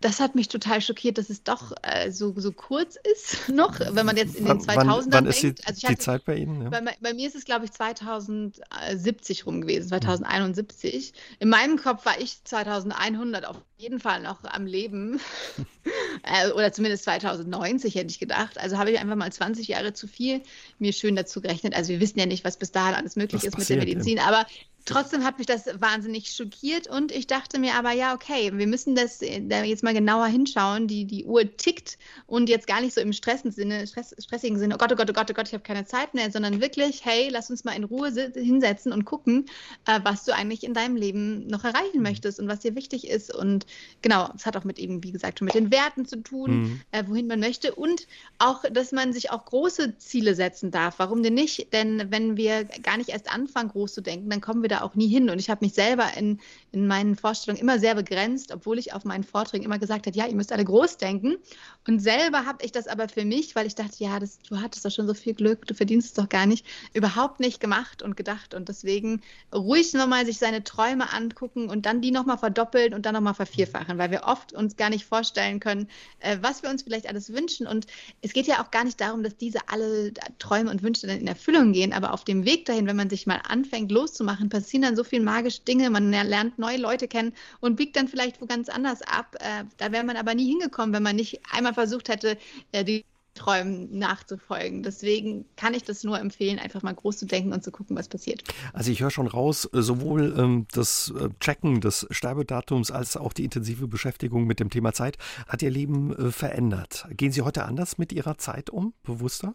Speaker 2: das hat mich total schockiert, dass es doch äh, so, so kurz ist [LAUGHS] noch, wenn man jetzt in den 2000ern
Speaker 1: wann, wann ist die, also hatte, die Zeit bei Ihnen? Ja.
Speaker 2: Bei, bei, mir ist es, glaube ich, 2070 rum gewesen, 2071. In meinem Kopf war ich 2100 auf jeden Fall noch am Leben. [LAUGHS] äh, oder zumindest 2090 hätte ich gedacht. Also habe ich einfach mal 20 Jahre zu viel mir schön dazu gerechnet. Also wir wissen ja nicht, was bis dahin alles möglich was ist mit der Medizin, ja. aber Trotzdem hat mich das wahnsinnig schockiert und ich dachte mir aber, ja, okay, wir müssen das äh, jetzt mal genauer hinschauen. Die, die Uhr tickt und jetzt gar nicht so im Sinne, Stress, stressigen Sinne, oh Gott, oh Gott, oh Gott, oh Gott, ich habe keine Zeit mehr, sondern wirklich, hey, lass uns mal in Ruhe hinsetzen und gucken, äh, was du eigentlich in deinem Leben noch erreichen mhm. möchtest und was dir wichtig ist. Und genau, es hat auch mit eben, wie gesagt, schon mit den Werten zu tun, mhm. äh, wohin man möchte und auch, dass man sich auch große Ziele setzen darf. Warum denn nicht? Denn wenn wir gar nicht erst anfangen, groß zu denken, dann kommen wir da auch nie hin. Und ich habe mich selber in, in meinen Vorstellungen immer sehr begrenzt, obwohl ich auf meinen Vorträgen immer gesagt habe, ja, ihr müsst alle groß denken. Und selber habe ich das aber für mich, weil ich dachte, ja, das, du hattest doch schon so viel Glück, du verdienst es doch gar nicht, überhaupt nicht gemacht und gedacht. Und deswegen ruhig nochmal sich seine Träume angucken und dann die nochmal verdoppeln und dann nochmal vervierfachen, weil wir oft uns gar nicht vorstellen können, äh, was wir uns vielleicht alles wünschen. Und es geht ja auch gar nicht darum, dass diese alle Träume und Wünsche dann in Erfüllung gehen, aber auf dem Weg dahin, wenn man sich mal anfängt loszumachen, passieren dann so viele magische Dinge, man lernt neue Leute kennen und biegt dann vielleicht wo ganz anders ab. Äh, da wäre man aber nie hingekommen, wenn man nicht einmal versucht hätte, äh, die Träumen nachzufolgen. Deswegen kann ich das nur empfehlen, einfach mal groß zu denken und zu gucken, was passiert.
Speaker 1: Also ich höre schon raus, äh, sowohl ähm, das äh, Checken des Sterbedatums als auch die intensive Beschäftigung mit dem Thema Zeit hat Ihr Leben äh, verändert. Gehen Sie heute anders mit Ihrer Zeit um, bewusster?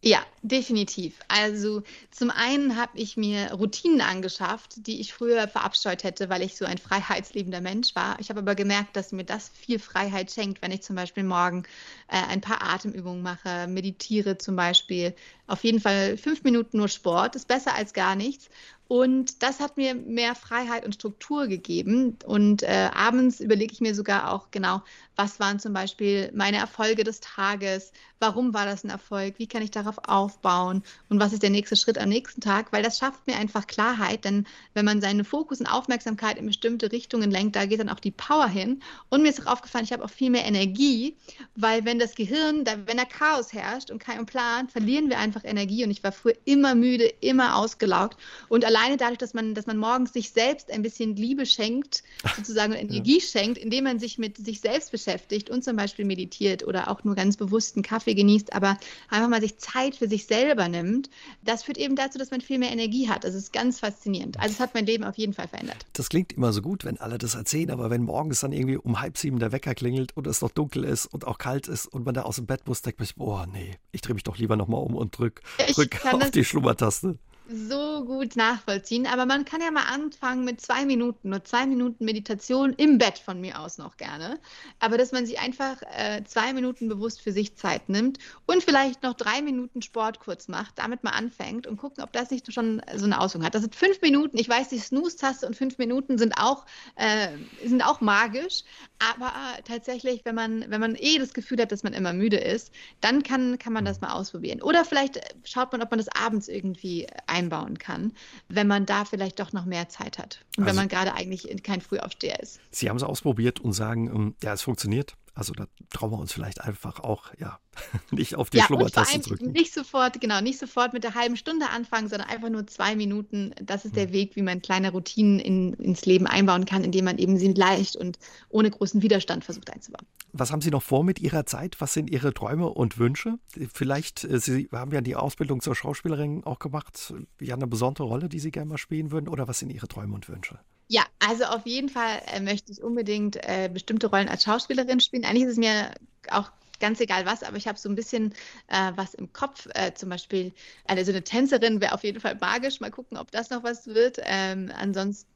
Speaker 2: Ja, definitiv. Also zum einen habe ich mir Routinen angeschafft, die ich früher verabscheut hätte, weil ich so ein freiheitsliebender Mensch war. Ich habe aber gemerkt, dass mir das viel Freiheit schenkt, wenn ich zum Beispiel morgen äh, ein paar Atemübungen mache, meditiere zum Beispiel. Auf jeden Fall fünf Minuten nur Sport ist besser als gar nichts. Und das hat mir mehr Freiheit und Struktur gegeben. Und äh, abends überlege ich mir sogar auch genau, was waren zum Beispiel meine Erfolge des Tages, warum war das ein Erfolg, wie kann ich darauf aufbauen und was ist der nächste Schritt am nächsten Tag, weil das schafft mir einfach Klarheit, denn wenn man seinen Fokus und Aufmerksamkeit in bestimmte Richtungen lenkt, da geht dann auch die Power hin. Und mir ist auch aufgefallen, ich habe auch viel mehr Energie, weil wenn das Gehirn, wenn da Chaos herrscht und kein Plan, verlieren wir einfach Energie. Und ich war früher immer müde, immer ausgelaugt. Und allein alleine dadurch, dass man, dass man morgens sich selbst ein bisschen Liebe schenkt, [LAUGHS] sozusagen Energie ja. schenkt, indem man sich mit sich selbst beschäftigt und zum Beispiel meditiert oder auch nur ganz bewusst einen Kaffee genießt, aber einfach mal sich Zeit für sich selber nimmt, das führt eben dazu, dass man viel mehr Energie hat. Das ist ganz faszinierend. Also es hat mein Leben auf jeden Fall verändert.
Speaker 1: Das klingt immer so gut, wenn alle das erzählen, aber wenn morgens dann irgendwie um halb sieben der Wecker klingelt und es noch dunkel ist und auch kalt ist und man da aus dem Bett muss, denkt man sich, boah, nee, ich drehe mich doch lieber nochmal um und drück, drück auf die Schlummertaste
Speaker 2: so gut nachvollziehen. Aber man kann ja mal anfangen mit zwei Minuten, nur zwei Minuten Meditation im Bett von mir aus noch gerne. Aber dass man sich einfach äh, zwei Minuten bewusst für sich Zeit nimmt und vielleicht noch drei Minuten Sport kurz macht, damit mal anfängt und gucken, ob das nicht schon so eine Auswirkung hat. Das sind fünf Minuten. Ich weiß, die Snooze-Taste und fünf Minuten sind auch, äh, sind auch magisch. Aber tatsächlich, wenn man, wenn man eh das Gefühl hat, dass man immer müde ist, dann kann, kann man das mal ausprobieren. Oder vielleicht schaut man, ob man das abends irgendwie ein einbauen kann, wenn man da vielleicht doch noch mehr Zeit hat und also, wenn man gerade eigentlich kein Frühaufsteher ist.
Speaker 1: Sie haben es ausprobiert und sagen, ähm, ja, es funktioniert. Also da trauen wir uns vielleicht einfach auch, ja, [LAUGHS] nicht auf die ja, Schlummertaste drücken.
Speaker 2: Nicht sofort, genau, nicht sofort mit der halben Stunde anfangen, sondern einfach nur zwei Minuten. Das ist der hm. Weg, wie man kleine Routinen in, ins Leben einbauen kann, indem man eben sie leicht und ohne großen Widerstand versucht einzubauen.
Speaker 1: Was haben Sie noch vor mit Ihrer Zeit? Was sind Ihre Träume und Wünsche? Vielleicht, äh, Sie haben ja die Ausbildung zur Schauspielerin auch gemacht. Ja, eine besondere Rolle, die Sie gerne mal spielen würden? Oder was sind Ihre Träume und Wünsche?
Speaker 2: Ja, also auf jeden Fall äh, möchte ich unbedingt äh, bestimmte Rollen als Schauspielerin spielen. Eigentlich ist es mir auch ganz egal was, aber ich habe so ein bisschen äh, was im Kopf. Äh, zum Beispiel eine so eine Tänzerin wäre auf jeden Fall magisch. Mal gucken, ob das noch was wird. Ähm, ansonsten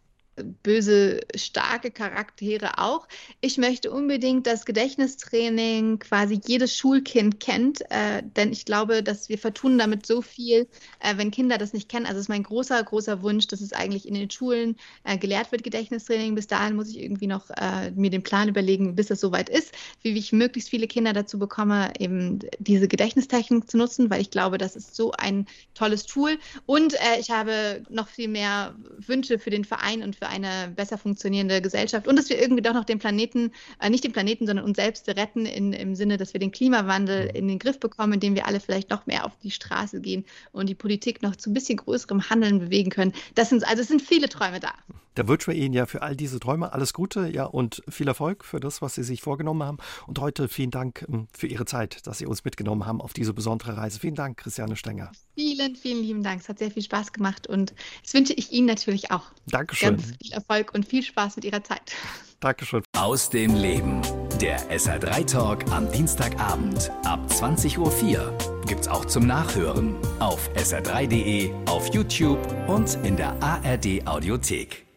Speaker 2: böse, starke Charaktere auch. Ich möchte unbedingt das Gedächtnistraining quasi jedes Schulkind kennt, äh, denn ich glaube, dass wir vertun damit so viel, äh, wenn Kinder das nicht kennen. Also es ist mein großer, großer Wunsch, dass es eigentlich in den Schulen äh, gelehrt wird, Gedächtnistraining. Bis dahin muss ich irgendwie noch äh, mir den Plan überlegen, bis es soweit ist, wie ich möglichst viele Kinder dazu bekomme, eben diese Gedächtnistechnik zu nutzen, weil ich glaube, das ist so ein tolles Tool. Und äh, ich habe noch viel mehr Wünsche für den Verein und für eine besser funktionierende Gesellschaft und dass wir irgendwie doch noch den Planeten, äh, nicht den Planeten, sondern uns selbst retten in, im Sinne, dass wir den Klimawandel in den Griff bekommen, indem wir alle vielleicht noch mehr auf die Straße gehen und die Politik noch zu ein bisschen größerem Handeln bewegen können. Das sind, also es sind viele Träume da.
Speaker 1: Da wünschen wir Ihnen ja für all diese Träume alles Gute ja, und viel Erfolg für das, was Sie sich vorgenommen haben. Und heute vielen Dank ähm, für Ihre Zeit, dass Sie uns mitgenommen haben auf diese besondere Reise. Vielen Dank, Christiane Stenger.
Speaker 2: Vielen, vielen lieben Dank. Es hat sehr viel Spaß gemacht und das wünsche ich Ihnen natürlich auch.
Speaker 1: Dankeschön.
Speaker 2: Ganz viel Erfolg und viel Spaß mit Ihrer Zeit.
Speaker 1: Dankeschön.
Speaker 3: Aus dem Leben. Der SR3 Talk am Dienstagabend ab 20.04 Uhr gibt's auch zum Nachhören auf sr3.de, auf YouTube und in der ARD Audiothek.